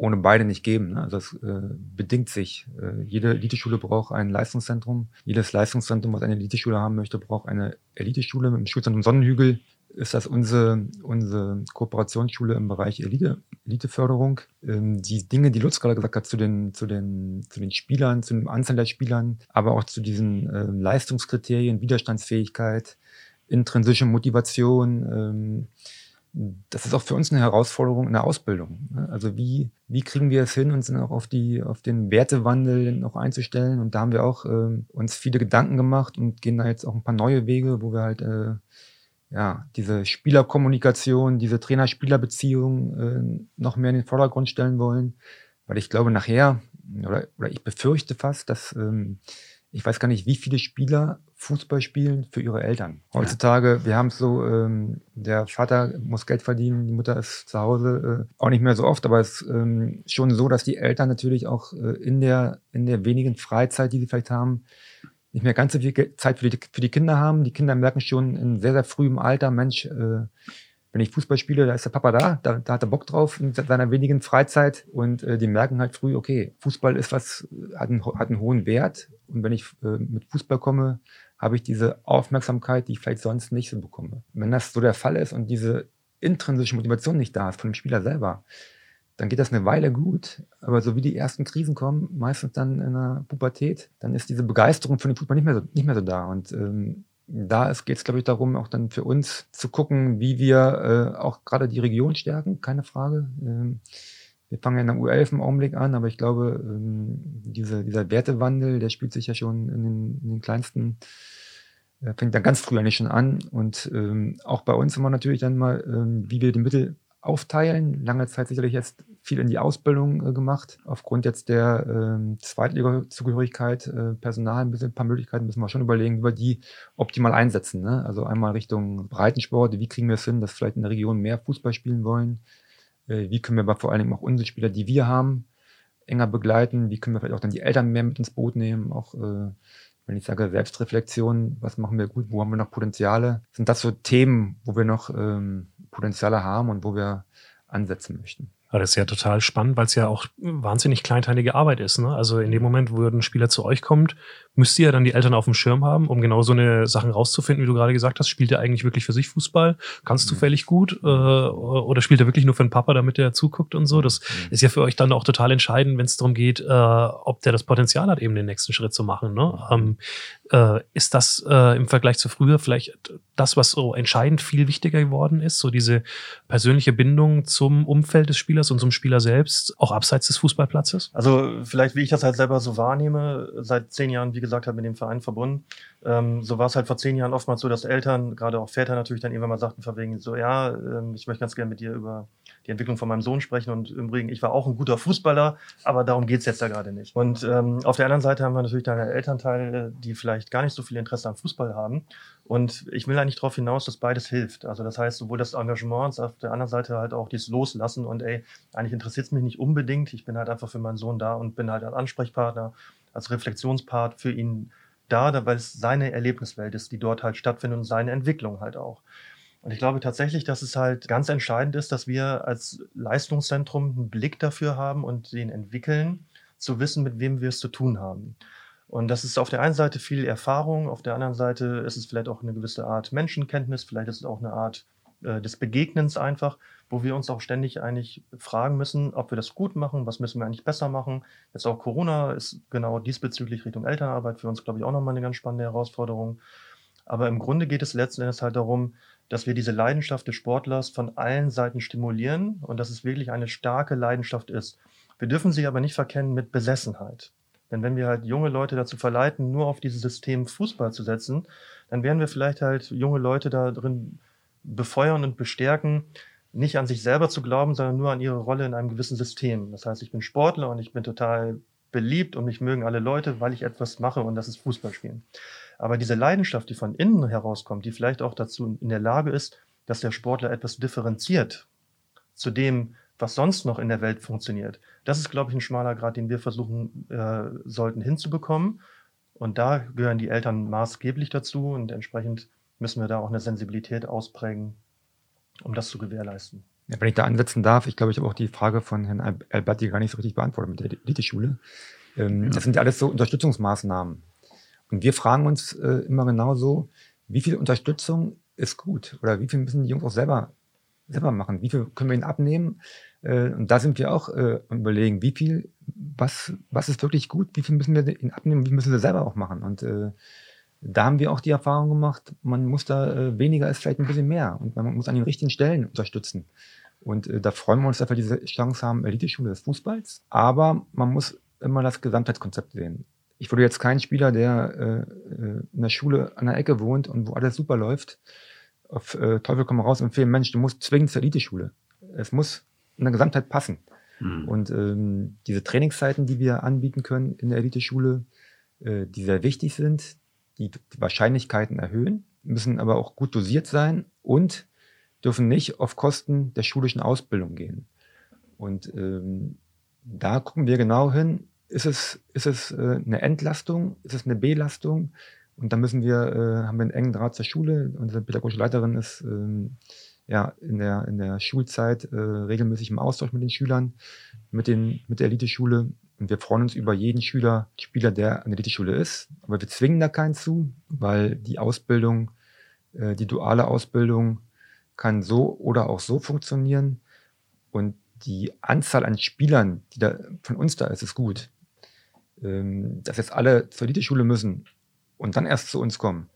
ohne beide nicht geben. Ne? Also das äh, bedingt sich. Äh, jede Eliteschule braucht ein Leistungszentrum. Jedes Leistungszentrum, was eine Eliteschule haben möchte, braucht eine Eliteschule mit dem Schulzentrum Sonnenhügel ist das unsere, unsere Kooperationsschule im Bereich Elite, Eliteförderung. Ähm, die Dinge, die Lutz gerade gesagt hat, zu den, zu, den, zu den Spielern, zu dem Anzahl der Spielern, aber auch zu diesen äh, Leistungskriterien, Widerstandsfähigkeit, intrinsische Motivation, ähm, das ist auch für uns eine Herausforderung in der Ausbildung. Ne? Also wie, wie kriegen wir es hin, uns auch auf, die, auf den Wertewandel noch einzustellen? Und da haben wir auch äh, uns viele Gedanken gemacht und gehen da jetzt auch ein paar neue Wege, wo wir halt äh, ja, diese Spielerkommunikation, diese Trainer-Spieler-Beziehung äh, noch mehr in den Vordergrund stellen wollen. Weil ich glaube, nachher, oder, oder ich befürchte fast, dass ähm, ich weiß gar nicht, wie viele Spieler Fußball spielen für ihre Eltern. Heutzutage, ja. wir haben es so, ähm, der Vater muss Geld verdienen, die Mutter ist zu Hause, äh, auch nicht mehr so oft, aber es ist ähm, schon so, dass die Eltern natürlich auch äh, in, der, in der wenigen Freizeit, die sie vielleicht haben, nicht mehr ganz so viel Zeit für die, für die Kinder haben. Die Kinder merken schon in sehr, sehr frühem Alter, Mensch, äh, wenn ich Fußball spiele, da ist der Papa da, da, da hat er Bock drauf in seiner wenigen Freizeit und äh, die merken halt früh, okay, Fußball ist was, hat einen, hat einen hohen Wert und wenn ich äh, mit Fußball komme, habe ich diese Aufmerksamkeit, die ich vielleicht sonst nicht so bekomme. Wenn das so der Fall ist und diese intrinsische Motivation nicht da ist von dem Spieler selber, dann geht das eine Weile gut, aber so wie die ersten Krisen kommen, meistens dann in der Pubertät, dann ist diese Begeisterung für den Fußball nicht mehr so, nicht mehr so da. Und ähm, da geht es, glaube ich, darum, auch dann für uns zu gucken, wie wir äh, auch gerade die Region stärken, keine Frage. Ähm, wir fangen ja in der U11 im Augenblick an, aber ich glaube, ähm, diese, dieser Wertewandel, der spielt sich ja schon in den, in den kleinsten, äh, fängt dann ganz früh eigentlich schon an. Und ähm, auch bei uns immer natürlich dann mal, ähm, wie wir die Mittel aufteilen. Lange Zeit sicherlich jetzt viel in die Ausbildung äh, gemacht. Aufgrund jetzt der äh, Zweitliga-Zugehörigkeit, äh, Personal, ein, bisschen, ein paar Möglichkeiten müssen wir schon überlegen, wie wir die optimal einsetzen. Ne? Also einmal Richtung Breitensport, wie kriegen wir es hin, dass vielleicht in der Region mehr Fußball spielen wollen? Äh, wie können wir aber vor allen Dingen auch unsere Spieler, die wir haben, enger begleiten? Wie können wir vielleicht auch dann die Eltern mehr mit ins Boot nehmen? Auch äh, wenn ich sage Selbstreflexion, was machen wir gut, wo haben wir noch Potenziale? Sind das so Themen, wo wir noch ähm, Potenziale haben und wo wir ansetzen möchten? Aber das ist ja total spannend, weil es ja auch wahnsinnig kleinteilige Arbeit ist. Ne? Also in dem Moment, wo ein Spieler zu euch kommt, müsst ihr ja dann die Eltern auf dem Schirm haben, um genau so eine Sachen rauszufinden, wie du gerade gesagt hast. Spielt er eigentlich wirklich für sich Fußball? Kannst mhm. zufällig gut? Äh, oder spielt er wirklich nur für den Papa, damit er zuguckt und so? Das mhm. ist ja für euch dann auch total entscheidend, wenn es darum geht, äh, ob der das Potenzial hat, eben den nächsten Schritt zu machen. Ne? Ähm, äh, ist das äh, im Vergleich zu früher vielleicht das, was so entscheidend viel wichtiger geworden ist? So diese persönliche Bindung zum Umfeld des Spielers und zum Spieler selbst, auch abseits des Fußballplatzes? Also vielleicht, wie ich das halt selber so wahrnehme, seit zehn Jahren, wie gesagt habe, mit dem Verein verbunden. Ähm, so war es halt vor zehn Jahren oftmals so, dass Eltern, gerade auch Väter natürlich dann irgendwann mal sagten, verwegen so, ja, ähm, ich möchte ganz gerne mit dir über die Entwicklung von meinem Sohn sprechen und im Übrigen, ich war auch ein guter Fußballer, aber darum geht's jetzt ja gerade nicht. Und ähm, auf der anderen Seite haben wir natürlich dann Elternteile, die vielleicht gar nicht so viel Interesse am Fußball haben. Und ich will eigentlich darauf hinaus, dass beides hilft. Also das heißt, sowohl das Engagement, auf der anderen Seite halt auch dieses Loslassen und ey, eigentlich interessiert es mich nicht unbedingt. Ich bin halt einfach für meinen Sohn da und bin halt als Ansprechpartner als Reflexionspart für ihn da, weil es seine Erlebniswelt ist, die dort halt stattfindet und seine Entwicklung halt auch. Und ich glaube tatsächlich, dass es halt ganz entscheidend ist, dass wir als Leistungszentrum einen Blick dafür haben und den entwickeln, zu wissen, mit wem wir es zu tun haben. Und das ist auf der einen Seite viel Erfahrung, auf der anderen Seite ist es vielleicht auch eine gewisse Art Menschenkenntnis, vielleicht ist es auch eine Art äh, des Begegnens einfach, wo wir uns auch ständig eigentlich fragen müssen, ob wir das gut machen, was müssen wir eigentlich besser machen. Jetzt auch Corona ist genau diesbezüglich Richtung Elternarbeit für uns, glaube ich, auch nochmal eine ganz spannende Herausforderung. Aber im Grunde geht es letzten Endes halt darum, dass wir diese Leidenschaft des Sportlers von allen Seiten stimulieren und dass es wirklich eine starke Leidenschaft ist. Wir dürfen sie aber nicht verkennen mit Besessenheit. Denn wenn wir halt junge Leute dazu verleiten, nur auf dieses System Fußball zu setzen, dann werden wir vielleicht halt junge Leute da drin befeuern und bestärken, nicht an sich selber zu glauben, sondern nur an ihre Rolle in einem gewissen System. Das heißt, ich bin Sportler und ich bin total beliebt und mich mögen alle Leute, weil ich etwas mache und das ist Fußballspielen. Aber diese Leidenschaft, die von innen herauskommt, die vielleicht auch dazu in der Lage ist, dass der Sportler etwas differenziert zu dem, was sonst noch in der Welt funktioniert. Das ist, glaube ich, ein schmaler Grad, den wir versuchen äh, sollten hinzubekommen. Und da gehören die Eltern maßgeblich dazu und entsprechend müssen wir da auch eine Sensibilität ausprägen, um das zu gewährleisten. Ja, wenn ich da ansetzen darf, ich glaube, ich habe auch die Frage von Herrn Alberti gar nicht so richtig beantwortet mit der Elite-Schule. Ähm, ja. Das sind ja alles so Unterstützungsmaßnahmen. Und wir fragen uns äh, immer genau so, wie viel Unterstützung ist gut oder wie viel müssen die Jungs auch selber, selber machen? Wie viel können wir ihnen abnehmen? Äh, und da sind wir auch äh, überlegen, wie viel, was, was ist wirklich gut, wie viel müssen wir ihnen abnehmen, wie müssen wir selber auch machen? Und äh, da haben wir auch die Erfahrung gemacht, man muss da äh, weniger ist vielleicht ein bisschen mehr und man muss an den richtigen Stellen unterstützen. Und äh, da freuen wir uns, dass wir diese Chance haben, Elite-Schule des Fußballs. Aber man muss immer das Gesamtheitskonzept sehen. Ich würde jetzt keinen Spieler, der äh, äh, in der Schule an der Ecke wohnt und wo alles super läuft, auf äh, Teufel komm raus empfehlen, Mensch, du musst zwingend zur Elite-Schule. Es muss in der Gesamtheit passen. Mhm. Und ähm, diese Trainingszeiten, die wir anbieten können in der Elite-Schule, äh, die sehr wichtig sind, die, die Wahrscheinlichkeiten erhöhen, müssen aber auch gut dosiert sein und dürfen nicht auf Kosten der schulischen Ausbildung gehen. Und ähm, da gucken wir genau hin, ist es, ist es äh, eine Entlastung, ist es eine Belastung? Und da müssen wir, äh, haben wir einen engen Draht zur Schule. Unsere pädagogische Leiterin ist ähm, ja in der, in der Schulzeit äh, regelmäßig im Austausch mit den Schülern, mit, den, mit der Eliteschule. Und wir freuen uns über jeden Schüler, Spieler, der an der Elite-Schule ist. Aber wir zwingen da keinen zu, weil die Ausbildung, äh, die duale Ausbildung kann so oder auch so funktionieren. Und die Anzahl an Spielern, die da von uns da ist, ist gut. Ähm, dass jetzt alle zur Elite-Schule müssen und dann erst zu uns kommen,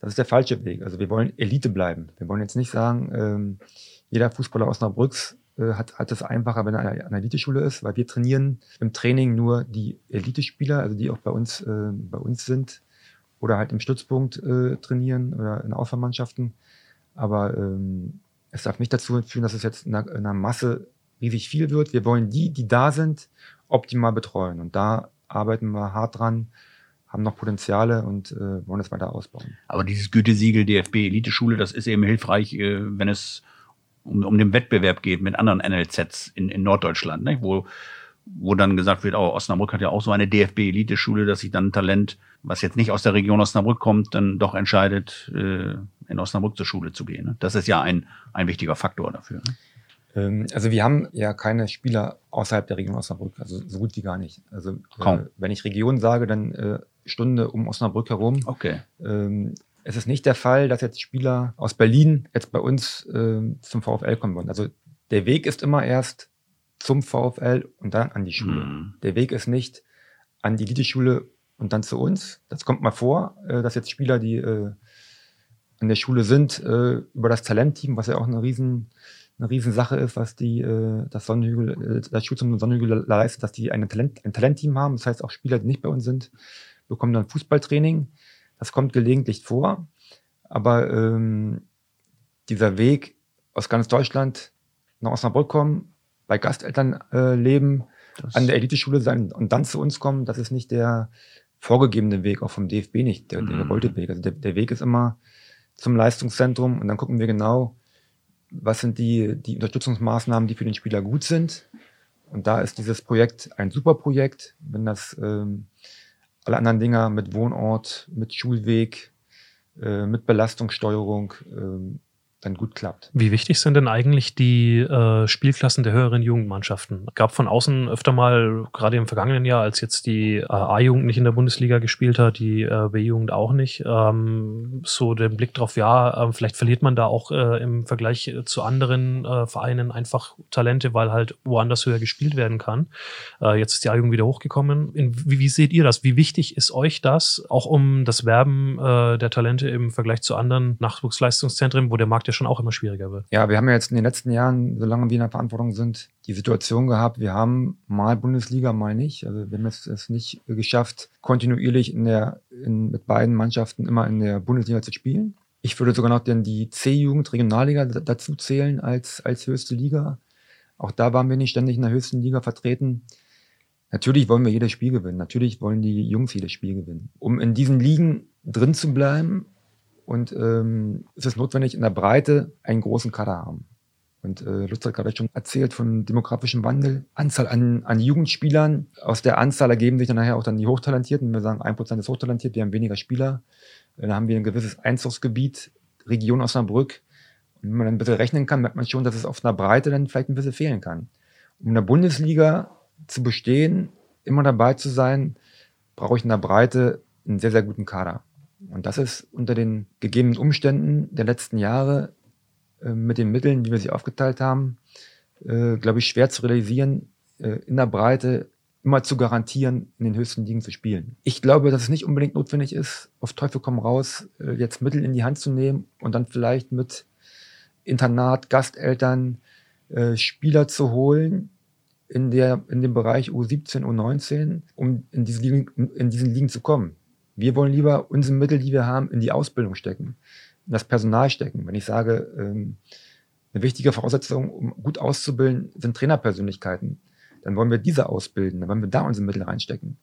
das ist der falsche Weg. Also wir wollen Elite bleiben. Wir wollen jetzt nicht sagen, ähm, jeder Fußballer aus Osnabrücks äh, hat, hat es einfacher, wenn er an einer Eliteschule ist, weil wir trainieren im Training nur die Elite-Spieler, also die auch bei uns, äh, bei uns sind oder halt im Stützpunkt äh, trainieren oder in Auswahlmannschaften. Aber ähm, Es darf nicht dazu führen, dass es jetzt in einer, in einer Masse riesig viel wird. Wir wollen die, die da sind, optimal betreuen. Und da arbeiten wir hart dran, haben noch Potenziale und äh, wollen es weiter ausbauen. Aber dieses Gütesiegel DFB Eliteschule, das ist eben hilfreich, äh, wenn es um, um den Wettbewerb geht mit anderen NLZs in, in Norddeutschland, ne? wo, wo dann gesagt wird, oh, Osnabrück hat ja auch so eine DFB Eliteschule, dass sich dann ein Talent, was jetzt nicht aus der Region Osnabrück kommt, dann doch entscheidet, äh, in Osnabrück zur Schule zu gehen. Ne? Das ist ja ein, ein wichtiger Faktor dafür. Ne? Ähm, also wir haben ja keine Spieler außerhalb der Region Osnabrück, also so gut wie gar nicht. Also Kaum. Äh, wenn ich Region sage, dann äh, Stunde um Osnabrück herum. Okay. Ähm, es ist nicht der Fall, dass jetzt Spieler aus Berlin jetzt bei uns ähm, zum VfL kommen wollen. Also der Weg ist immer erst zum VfL und dann an die Schule. Mhm. Der Weg ist nicht an die Eliteschule und dann zu uns. Das kommt mal vor, äh, dass jetzt Spieler, die äh, an der Schule sind, äh, über das Talentteam, was ja auch eine riesen eine Riesensache ist, was die äh, das Sonnenhügel, äh, das Schulzentrum Sonnenhügel leistet, dass die ein, Talent, ein Talentteam haben. Das heißt, auch Spieler, die nicht bei uns sind, bekommen dann Fußballtraining. Das kommt gelegentlich vor. Aber ähm, dieser Weg aus ganz Deutschland nach Osnabrück kommen, bei Gasteltern äh, leben, Das, an der Eliteschule sein und dann zu uns kommen, das ist nicht der vorgegebene Weg, auch vom DFB nicht, der, der Mhm. gewollte Weg. Also der, der Weg ist immer zum Leistungszentrum und dann gucken wir genau, was sind die, die Unterstützungsmaßnahmen, die für den Spieler gut sind. Und da ist dieses Projekt ein super Projekt, wenn das ähm, alle anderen Dinger mit Wohnort, mit Schulweg, äh, mit Belastungssteuerung ähm, dann gut klappt. Wie wichtig sind denn eigentlich die äh, Spielklassen der höheren Jugendmannschaften? Gab von außen öfter mal, gerade im vergangenen Jahr, als jetzt die äh, A-Jugend nicht in der Bundesliga gespielt hat, die äh, B-Jugend auch nicht, ähm, so den Blick drauf, ja, äh, vielleicht verliert man da auch äh, im Vergleich äh, zu anderen äh, Vereinen einfach Talente, weil halt woanders höher gespielt werden kann. Jetzt ist die A-Jugend wieder hochgekommen. In, wie, wie seht ihr das? Wie wichtig ist euch das, auch um das Werben der Talente im Vergleich zu anderen Nachwuchsleistungszentren, wo der Markt ja schon auch immer schwieriger wird? Ja, wir haben ja jetzt in den letzten Jahren, solange wir in der Verantwortung sind, die Situation gehabt, wir haben mal Bundesliga, mal nicht. Also wir haben es, es nicht geschafft, kontinuierlich in der, in, mit beiden Mannschaften immer in der Bundesliga zu spielen. Ich würde sogar noch denn die C-Jugend, Regionalliga dazu zählen als, als höchste Liga. Auch da waren wir nicht ständig in der höchsten Liga vertreten. Natürlich wollen wir jedes Spiel gewinnen. Natürlich wollen die Jungs jedes Spiel gewinnen. Um in diesen Ligen drin zu bleiben, und ähm, es ist notwendig, in der Breite einen großen Kader haben. Und äh, Lutz hat gerade schon erzählt von demografischem Wandel, Anzahl an, an Jugendspielern. Aus der Anzahl ergeben sich dann nachher auch dann die Hochtalentierten. Wir sagen, ein Prozent ist hochtalentiert, wir haben weniger Spieler. Äh, Dann haben wir ein gewisses Einzugsgebiet, Region Osnabrück. Und wenn man dann ein bisschen rechnen kann, merkt man schon, dass es auf einer Breite dann vielleicht ein bisschen fehlen kann. Um in der Bundesliga zu bestehen, immer dabei zu sein, brauche ich in der Breite einen sehr, sehr guten Kader. Und das ist unter den gegebenen Umständen der letzten Jahre äh, mit den Mitteln, wie wir sie aufgeteilt haben, äh, glaube ich, schwer zu realisieren, äh, in der Breite immer zu garantieren, in den höchsten Ligen zu spielen. Ich glaube, dass es nicht unbedingt notwendig ist, auf Teufel komm raus, äh, jetzt Mittel in die Hand zu nehmen und dann vielleicht mit Internat, Gasteltern äh, Spieler zu holen, in, der, in dem Bereich U17, U19, um in, diese Ligen, in diesen Ligen zu kommen. Wir wollen lieber unsere Mittel, die wir haben, in die Ausbildung stecken, in das Personal stecken. Wenn ich sage, ähm, eine wichtige Voraussetzung, um gut auszubilden, sind Trainerpersönlichkeiten, dann wollen wir diese ausbilden, dann wollen wir da unsere Mittel reinstecken.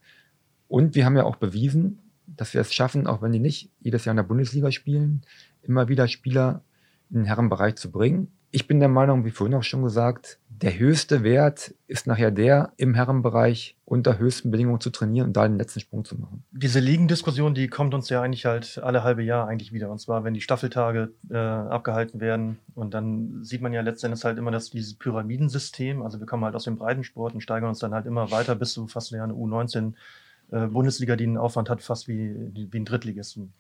Und wir haben ja auch bewiesen, dass wir es schaffen, auch wenn die nicht jedes Jahr in der Bundesliga spielen, immer wieder Spieler in den Herrenbereich zu bringen. Ich bin der Meinung, wie vorhin auch schon gesagt, der höchste Wert ist nachher der, im Herrenbereich unter höchsten Bedingungen zu trainieren und da den letzten Sprung zu machen. Diese Ligendiskussion, die kommt uns ja eigentlich halt alle halbe Jahr eigentlich wieder. Und zwar, wenn die Staffeltage äh, abgehalten werden. Und dann sieht man ja letztendlich halt immer, dass dieses Pyramidensystem, also wir kommen halt aus dem Breitensport und steigern uns dann halt immer weiter bis zu fast eine U19 äh, Bundesliga, die einen Aufwand hat, fast wie, wie ein Drittligisten.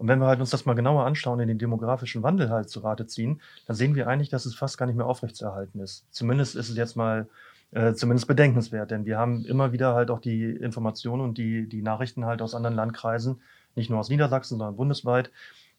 Und wenn wir halt uns das mal genauer anschauen, in den demografischen Wandel halt zu Rate ziehen, dann sehen wir eigentlich, dass es fast gar nicht mehr aufrechtzuerhalten ist. Zumindest ist es jetzt mal äh, zumindest bedenkenswert, denn wir haben immer wieder halt auch die Informationen und die, die Nachrichten halt aus anderen Landkreisen, nicht nur aus Niedersachsen, sondern bundesweit,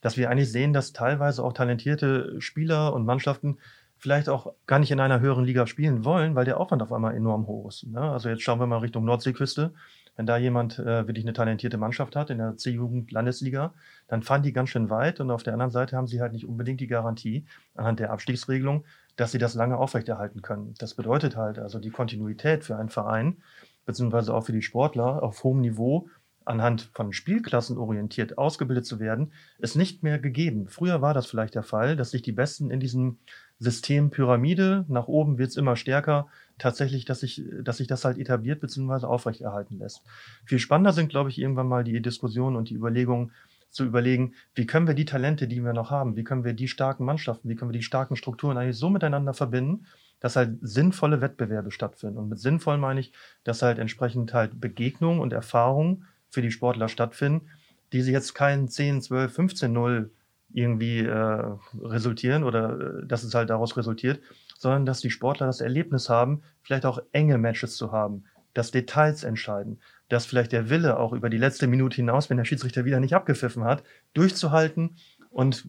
dass wir eigentlich sehen, dass teilweise auch talentierte Spieler und Mannschaften vielleicht auch gar nicht in einer höheren Liga spielen wollen, weil der Aufwand auf einmal enorm hoch ist. Ne? Also jetzt schauen wir mal Richtung Nordseeküste. Wenn da jemand äh, wirklich eine talentierte Mannschaft hat in der C-Jugend-Landesliga, dann fahren die ganz schön weit und auf der anderen Seite haben sie halt nicht unbedingt die Garantie anhand der Abstiegsregelung, dass sie das lange aufrechterhalten können. Das bedeutet halt also die Kontinuität für einen Verein, beziehungsweise auch für die Sportler auf hohem Niveau anhand von Spielklassen orientiert ausgebildet zu werden, ist nicht mehr gegeben. Früher war das vielleicht der Fall, dass sich die Besten in diesem System Pyramide, nach oben wird es immer stärker, tatsächlich, dass sich, dass sich das halt etabliert bzw. aufrechterhalten lässt. Viel spannender sind, glaube ich, irgendwann mal die Diskussionen und die Überlegungen zu überlegen, wie können wir die Talente, die wir noch haben, wie können wir die starken Mannschaften, wie können wir die starken Strukturen eigentlich so miteinander verbinden, dass halt sinnvolle Wettbewerbe stattfinden. Und mit sinnvoll meine ich, dass halt entsprechend halt Begegnungen und Erfahrungen für die Sportler stattfinden, die sie jetzt kein 10, 12, 15, 0 irgendwie äh, resultieren oder äh, dass es halt daraus resultiert, sondern dass die Sportler das Erlebnis haben, vielleicht auch enge Matches zu haben, dass Details entscheiden, dass vielleicht der Wille auch über die letzte Minute hinaus, wenn der Schiedsrichter wieder nicht abgepfiffen hat, durchzuhalten und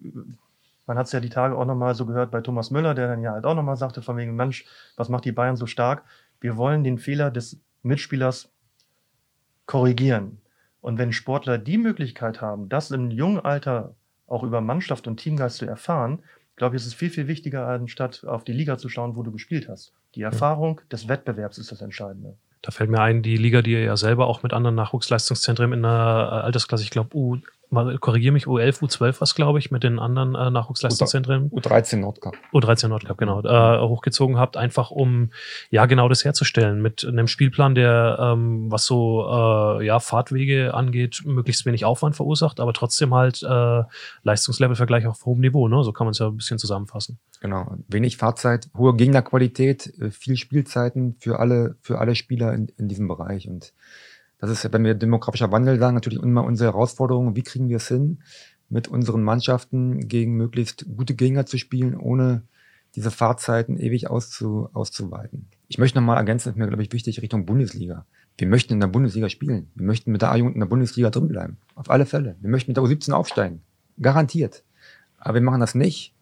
man hat es ja die Tage auch nochmal so gehört bei Thomas Müller, der dann ja halt auch nochmal sagte, von wegen, Mensch, was macht die Bayern so stark? Wir wollen den Fehler des Mitspielers korrigieren. Und wenn Sportler die Möglichkeit haben, das im jungen Alter auch über Mannschaft und Teamgeist zu erfahren, glaube ich, ist es viel, viel wichtiger, anstatt auf die Liga zu schauen, wo du gespielt hast. Die Erfahrung des Wettbewerbs ist das Entscheidende. Da fällt mir ein, die Liga, die ihr ja selber auch mit anderen Nachwuchsleistungszentren in der Altersklasse, ich glaube, U korrigiere mich, U11, U12 was, glaube ich, mit den anderen äh, Nachwuchsleistungszentren. U13 Nordcup. U13 Nordcup, genau, äh, hochgezogen habt, einfach um ja genau das herzustellen, mit einem Spielplan, der, ähm, was so äh, ja, Fahrtwege angeht, möglichst wenig Aufwand verursacht, aber trotzdem halt äh, Leistungslevelvergleich auf hohem Niveau, ne? So kann man es ja ein bisschen zusammenfassen. Genau, wenig Fahrzeit, hohe Gegnerqualität, äh, viel Spielzeiten für alle, für alle Spieler in, in diesem Bereich und das ist, wenn wir demografischer Wandel sagen, natürlich immer unsere Herausforderung. Wie kriegen wir es hin, mit unseren Mannschaften gegen möglichst gute Gegner zu spielen, ohne diese Fahrzeiten ewig auszu, auszuweiten. Ich möchte nochmal ergänzen, das ist mir, glaube ich, wichtig, Richtung Bundesliga. Wir möchten in der Bundesliga spielen. Wir möchten mit der A-Jugend in der Bundesliga drin bleiben. Auf alle Fälle. Wir möchten mit der U17 aufsteigen. Garantiert. Aber wir machen das nicht,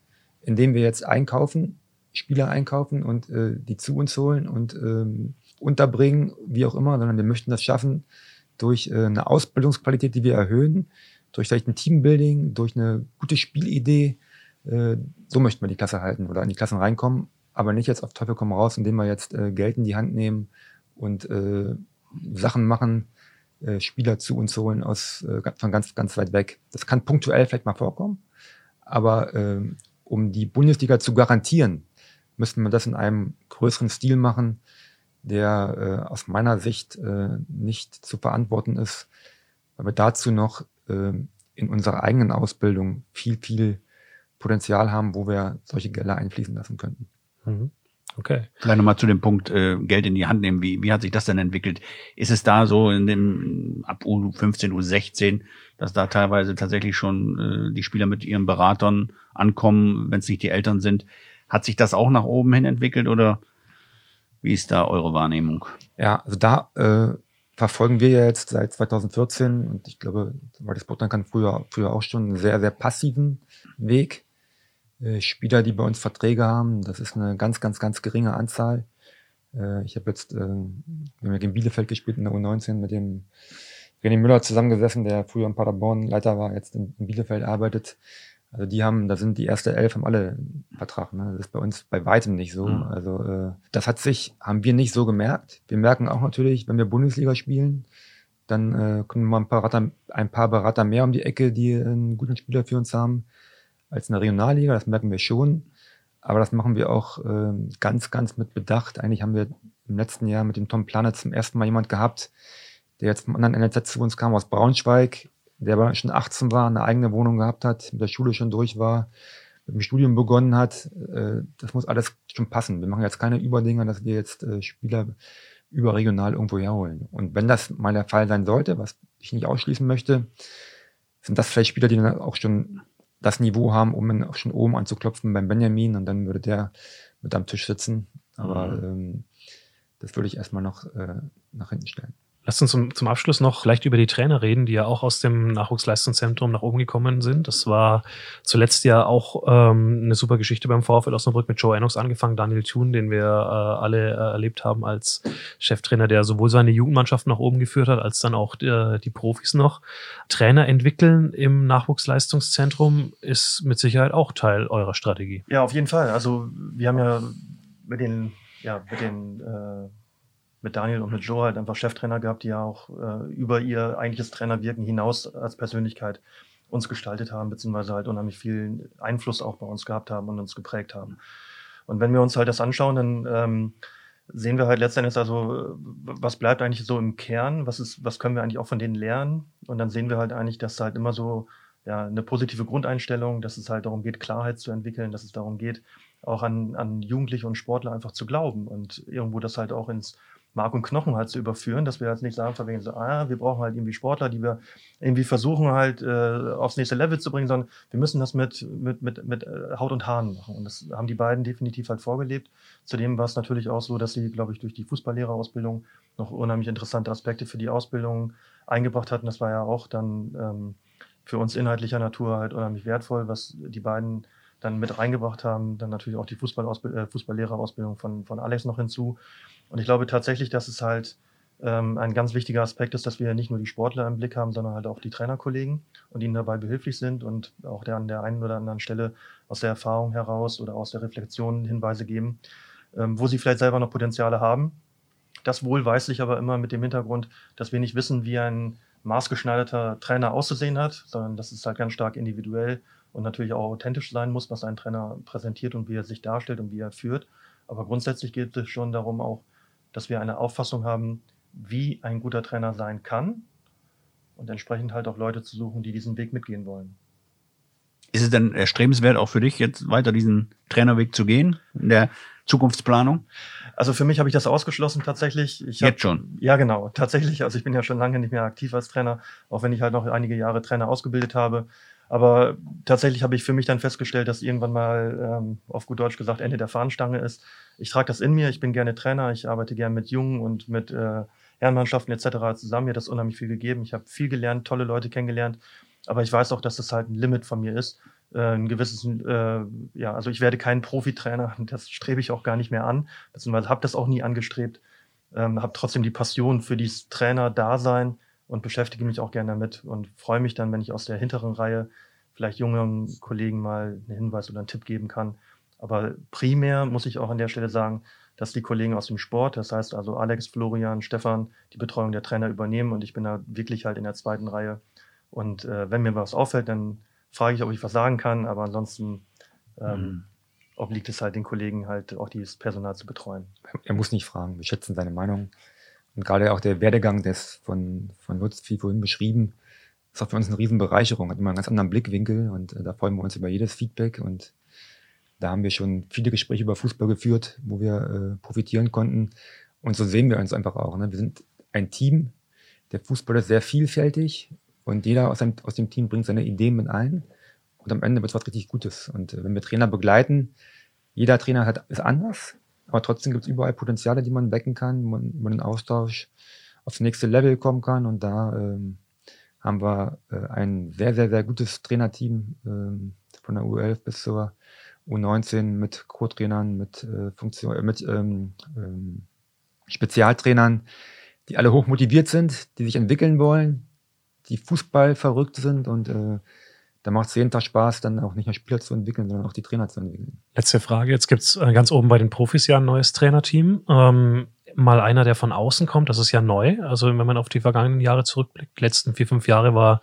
indem wir jetzt einkaufen, Spieler einkaufen und äh, die zu uns holen und ähm, unterbringen, wie auch immer, sondern wir möchten das schaffen durch äh, eine Ausbildungsqualität, die wir erhöhen, durch vielleicht ein Teambuilding, durch eine gute Spielidee. Äh, so möchten wir die Klasse halten oder in die Klassen reinkommen, aber nicht jetzt auf Teufel komm raus, indem wir jetzt äh, Geld in die Hand nehmen und Sachen machen, Spieler zu uns holen aus von ganz ganz weit weg. Das kann punktuell vielleicht mal vorkommen, aber äh, um die Bundesliga zu garantieren, müssten wir das in einem größeren Stil machen, der äh, aus meiner Sicht äh, nicht zu verantworten ist, weil wir dazu noch äh, in unserer eigenen Ausbildung viel, viel Potenzial haben, wo wir solche Gelder einfließen lassen könnten. Mhm. Okay. Vielleicht nochmal zu dem Punkt äh, Geld in die Hand nehmen. Wie, wie hat sich das denn entwickelt? Ist es da so in dem ab U15, U16, dass da teilweise tatsächlich schon äh, die Spieler mit ihren Beratern ankommen, wenn es nicht die Eltern sind? Hat sich das auch nach oben hin entwickelt oder wie ist da eure Wahrnehmung? Ja, also da äh, verfolgen wir jetzt seit 2014 und ich glaube, weil das Sportland kann früher, früher auch schon einen sehr, sehr passiven Weg. Äh, Spieler, die bei uns Verträge haben, das ist eine ganz, ganz, ganz geringe Anzahl. Äh, ich habe jetzt, äh, wir haben gegen Bielefeld gespielt in der U19 mit dem René Müller zusammengesessen, der früher in Paderborn Leiter war, jetzt in, in Bielefeld arbeitet. Also die haben, da sind die erste elf, haben alle einen Vertrag. Ne? Das ist bei uns bei weitem nicht so. Mhm. Also äh, das hat sich, haben wir nicht so gemerkt. Wir merken auch natürlich, wenn wir Bundesliga spielen, dann äh, kommen mal ein paar, Berater, ein paar Berater mehr um die Ecke, die einen guten Spieler für uns haben, als in der Regionalliga. Das merken wir schon. Aber das machen wir auch äh, ganz, ganz mit Bedacht. Eigentlich haben wir im letzten Jahr mit dem Tom Planet zum ersten Mal jemand gehabt, der jetzt vom anderen NLZ zu uns kam aus Braunschweig, der aber schon 18 war, eine eigene Wohnung gehabt hat, mit der Schule schon durch war, mit dem Studium begonnen hat, äh, das muss alles schon passen. Wir machen jetzt keine Überdinger, dass wir jetzt äh, Spieler überregional irgendwo herholen. Und wenn das mal der Fall sein sollte, was ich nicht ausschließen möchte, sind das vielleicht Spieler, die dann auch schon das Niveau haben, um dann auch schon oben anzuklopfen beim Benjamin und dann würde der mit am Tisch sitzen. Aber mhm. ähm, das würde ich erstmal noch äh, nach hinten stellen. Lass uns zum, zum Abschluss noch vielleicht über die Trainer reden, die ja auch aus dem Nachwuchsleistungszentrum nach oben gekommen sind. Das war zuletzt ja auch ähm, eine super Geschichte beim VfL Osnabrück mit Joe Ennox angefangen, Daniel Thun, den wir äh, alle äh, erlebt haben als Cheftrainer, der sowohl seine Jugendmannschaft nach oben geführt hat, als dann auch äh, die Profis noch. Trainer entwickeln im Nachwuchsleistungszentrum ist mit Sicherheit auch Teil eurer Strategie. Ja, auf jeden Fall. Also wir haben ja mit den, ja, mit den äh, mit Daniel und mit Joe halt einfach Cheftrainer gehabt, die ja auch äh, über ihr eigentliches Trainerwirken hinaus als Persönlichkeit uns gestaltet haben, beziehungsweise halt unheimlich viel Einfluss auch bei uns gehabt haben und uns geprägt haben. Und wenn wir uns halt das anschauen, dann ähm, sehen wir halt letztendlich also, was bleibt eigentlich so im Kern, was ist, was können wir eigentlich auch von denen lernen? Und dann sehen wir halt eigentlich, dass halt immer so ja, eine positive Grundeinstellung, dass es halt darum geht, Klarheit zu entwickeln, dass es darum geht, auch an, an Jugendliche und Sportler einfach zu glauben und irgendwo das halt auch ins Mark und Knochen halt zu überführen, dass wir jetzt nicht sagen, wegen so, ah, wir brauchen halt irgendwie Sportler, die wir irgendwie versuchen halt äh, aufs nächste Level zu bringen, sondern wir müssen das mit, mit, mit, mit äh, Haut und Haaren machen. Und das haben die beiden definitiv halt vorgelebt. Zudem war es natürlich auch so, dass sie, glaube ich, durch die Fußballlehrerausbildung noch unheimlich interessante Aspekte für die Ausbildung eingebracht hatten. Das war ja auch dann ähm, für uns inhaltlicher Natur halt unheimlich wertvoll, was die beiden dann mit reingebracht haben. Dann natürlich auch die Fußballausbild äh, Fußballlehrerausbildung von, von Alex noch hinzu. Und ich glaube tatsächlich, dass es halt ähm, ein ganz wichtiger Aspekt ist, dass wir nicht nur die Sportler im Blick haben, sondern halt auch die Trainerkollegen und ihnen dabei behilflich sind und auch der an der einen oder anderen Stelle aus der Erfahrung heraus oder aus der Reflexion Hinweise geben, ähm, wo sie vielleicht selber noch Potenziale haben. Das wohlweislich aber immer mit dem Hintergrund, dass wir nicht wissen, wie ein maßgeschneiderter Trainer auszusehen hat, sondern dass es halt ganz stark individuell und natürlich auch authentisch sein muss, was ein Trainer präsentiert und wie er sich darstellt und wie er führt. Aber grundsätzlich geht es schon darum, auch dass wir eine Auffassung haben, wie ein guter Trainer sein kann und entsprechend halt auch Leute zu suchen, die diesen Weg mitgehen wollen. Ist es denn erstrebenswert auch für dich, jetzt weiter diesen Trainerweg zu gehen in der Zukunftsplanung? Also für mich habe ich das ausgeschlossen tatsächlich. Ich jetzt schon? Ja, genau. Tatsächlich. Also ich bin ja schon lange nicht mehr aktiv als Trainer, auch wenn ich halt noch einige Jahre Trainer ausgebildet habe. Aber tatsächlich habe ich für mich dann festgestellt, dass irgendwann mal ähm, auf gut Deutsch gesagt Ende der Fahnenstange ist. Ich trage das in mir, ich bin gerne Trainer, ich arbeite gerne mit Jungen und mit äh, Herrenmannschaften etc. zusammen. Mir hat das unheimlich viel gegeben. Ich habe viel gelernt, tolle Leute kennengelernt. Aber ich weiß auch, dass das halt ein Limit von mir ist. Äh, ein gewisses, äh, ja, also ich werde kein Profitrainer, [LAUGHS] das strebe ich auch gar nicht mehr an, beziehungsweise habe das auch nie angestrebt. Ähm, habe trotzdem die Passion für dieses Trainer-Dasein und beschäftige mich auch gerne damit und freue mich dann, wenn ich aus der hinteren Reihe vielleicht jungen Kollegen mal einen Hinweis oder einen Tipp geben kann. Aber primär muss ich auch an der Stelle sagen, dass die Kollegen aus dem Sport, das heißt also Alex, Florian, Stefan, die Betreuung der Trainer übernehmen und ich bin da wirklich halt in der zweiten Reihe. Und äh, wenn mir was auffällt, dann frage ich, ob ich was sagen kann, aber ansonsten ähm, mhm. obliegt es halt den Kollegen halt auch dieses Personal zu betreuen. Er muss nicht fragen, wir schätzen seine Meinung. Und gerade auch der Werdegang des von, von Lutz, wie vorhin beschrieben, ist auch für uns eine Riesenbereicherung, hat immer einen ganz anderen Blickwinkel und äh, da freuen wir uns über jedes Feedback und da haben wir schon viele Gespräche über Fußball geführt, wo wir äh, profitieren konnten. Und so sehen wir uns einfach auch. Ne? Wir sind ein Team. Der Fußball ist sehr vielfältig und jeder aus, seinem, aus dem Team bringt seine Ideen mit ein. Und am Ende wird es was richtig Gutes. Und äh, wenn wir Trainer begleiten, jeder Trainer hat, ist anders, aber trotzdem gibt es überall Potenziale, die man wecken kann, wo man über den Austausch aufs nächste Level kommen kann. Und da ähm, haben wir äh, ein sehr, sehr, sehr gutes Trainerteam ähm, von der U11 bis zur U19 mit Co-Trainern, mit, äh, Funktion, äh, mit ähm, ähm, Spezialtrainern, die alle hoch motiviert sind, die sich entwickeln wollen, die Fußball verrückt sind und äh, da macht es jeden Tag Spaß, dann auch nicht nur Spieler zu entwickeln, sondern auch die Trainer zu entwickeln. Letzte Frage. Jetzt gibt's äh, ganz oben bei den Profis ja ein neues Trainerteam. Ähm, mal einer, der von außen kommt. Das ist ja neu. Also wenn man auf die vergangenen Jahre zurückblickt, letzten vier, fünf Jahre war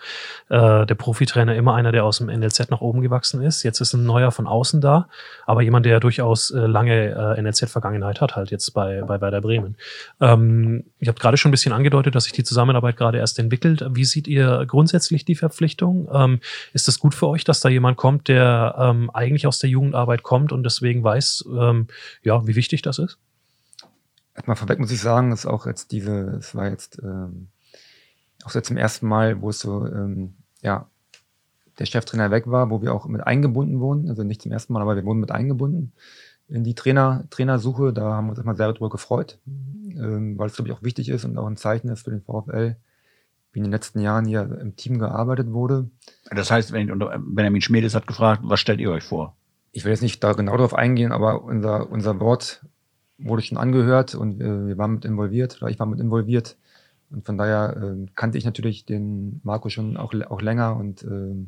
äh, der Profitrainer immer einer, der aus dem NLZ nach oben gewachsen ist. Jetzt ist ein neuer von außen da, aber jemand, der durchaus äh, lange äh, NLZ-Vergangenheit hat, halt jetzt bei, bei Werder Bremen. Ähm, ich habe gerade schon ein bisschen angedeutet, dass sich die Zusammenarbeit gerade erst entwickelt. Wie seht ihr grundsätzlich die Verpflichtung? Ähm, ist es gut für euch, dass da jemand kommt, der ähm, eigentlich aus der Jugendarbeit kommt und deswegen weiß, ähm, ja, wie wichtig das ist? Erstmal vorweg muss ich sagen, ist auch jetzt diese, es war jetzt ähm, auch jetzt zum ersten Mal, wo es so, ähm, ja, der Cheftrainer weg war, wo wir auch mit eingebunden wurden. Also nicht zum ersten Mal, aber wir wurden mit eingebunden in die Trainer, Trainersuche. Da haben wir uns erstmal sehr darüber gefreut, ähm, weil es, glaube ich, auch wichtig ist und auch ein Zeichen ist für den VfL, wie in den letzten Jahren hier im Team gearbeitet wurde. Das heißt, wenn, Benjamin Schmedes hat gefragt, was stellt ihr euch vor? Ich will jetzt nicht da genau darauf eingehen, aber unser, unser Board wurde schon angehört und äh, wir waren mit involviert, oder ich war mit involviert. Und von daher äh, kannte ich natürlich den Marco schon auch, auch länger und äh,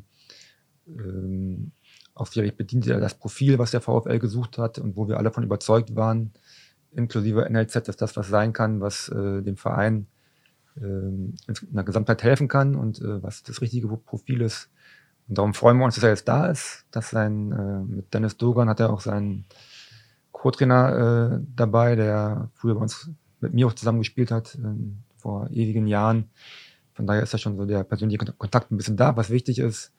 auch sicherlich bedient er das Profil, was der VfL gesucht hat und wo wir alle davon überzeugt waren, inklusive NLZ, dass das was sein kann, was äh, dem Verein äh, in der Gesamtheit helfen kann und äh, was das richtige Profil ist. Und darum freuen wir uns, dass er jetzt da ist, dass sein, äh, mit Dennis Dogan hat er auch seinen Co-Trainer äh, dabei, der früher bei uns mit mir auch zusammen gespielt hat, äh, vor ewigen Jahren. Von daher ist da schon so der persönliche Kontakt ein bisschen da, was wichtig ist.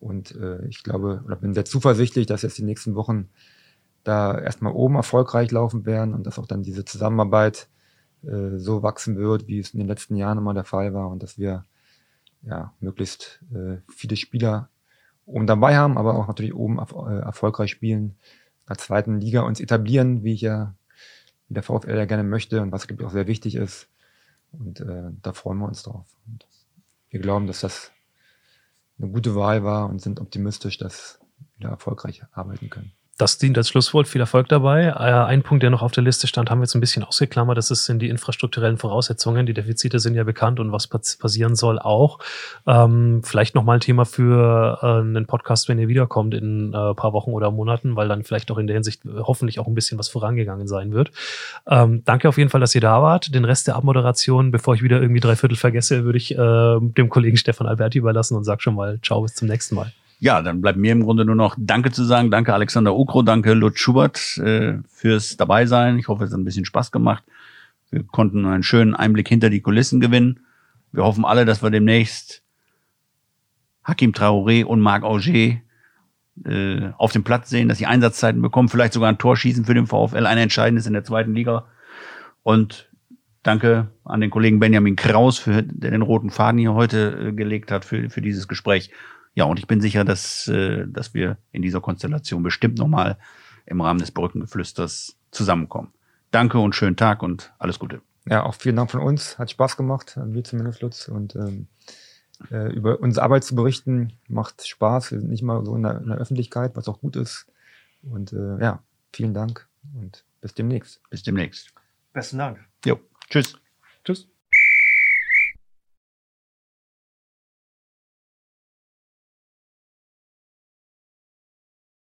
Und äh, ich glaube, oder bin sehr zuversichtlich, dass jetzt die nächsten Wochen da erstmal oben erfolgreich laufen werden und dass auch dann diese Zusammenarbeit äh, so wachsen wird, wie es in den letzten Jahren immer der Fall war und dass wir ja möglichst äh, viele Spieler oben dabei haben, aber auch natürlich oben erf äh, erfolgreich spielen, der zweiten Liga uns etablieren, wie ich ja, wie der VfL ja gerne möchte und was glaube ich auch sehr wichtig ist. Und äh, da freuen wir uns drauf. Und wir glauben, dass das eine gute Wahl war und sind optimistisch, dass wir erfolgreich arbeiten können. Das dient als Schlusswort. Viel Erfolg dabei. Äh, ein Punkt, der noch auf der Liste stand, haben wir jetzt ein bisschen ausgeklammert. Das sind die infrastrukturellen Voraussetzungen. Die Defizite sind ja bekannt und was passieren soll auch. Ähm, vielleicht nochmal ein Thema für äh, einen Podcast, wenn ihr wiederkommt in äh, paar Wochen oder Monaten, weil dann vielleicht auch in der Hinsicht hoffentlich auch ein bisschen was vorangegangen sein wird. Ähm, danke auf jeden Fall, dass ihr da wart. Den Rest der Abmoderation, bevor ich wieder irgendwie drei Viertel vergesse, würde ich äh, dem Kollegen Stefan Alberti überlassen und sag schon mal Ciao, bis zum nächsten Mal. Ja, dann bleibt mir im Grunde nur noch Danke zu sagen. Danke Alexander Ukro, danke Lutz Schubert äh, fürs Dabeisein. Ich hoffe, es hat ein bisschen Spaß gemacht. Wir konnten einen schönen Einblick hinter die Kulissen gewinnen. Wir hoffen alle, dass wir demnächst Hakim Traoré und Marc Auger äh, auf dem Platz sehen, dass sie Einsatzzeiten bekommen, vielleicht sogar ein Tor schießen für den VfL, ein entscheidendes in der zweiten Liga. Und danke an den Kollegen Benjamin Kraus, für, der den roten Faden hier heute äh, gelegt hat für, für dieses Gespräch. Ja, und ich bin sicher, dass, äh, dass wir in dieser Konstellation bestimmt nochmal im Rahmen des Brückengeflüsters zusammenkommen. Danke und schönen Tag und alles Gute. Ja, auch vielen Dank von uns. Hat Spaß gemacht, mir zumindest, Lutz. Und ähm, äh, über unsere Arbeit zu berichten macht Spaß. Wir sind nicht mal so in der, in der Öffentlichkeit, was auch gut ist. Und äh, ja, vielen Dank und bis demnächst. Bis demnächst. Besten Dank. Jo, tschüss. Tschüss.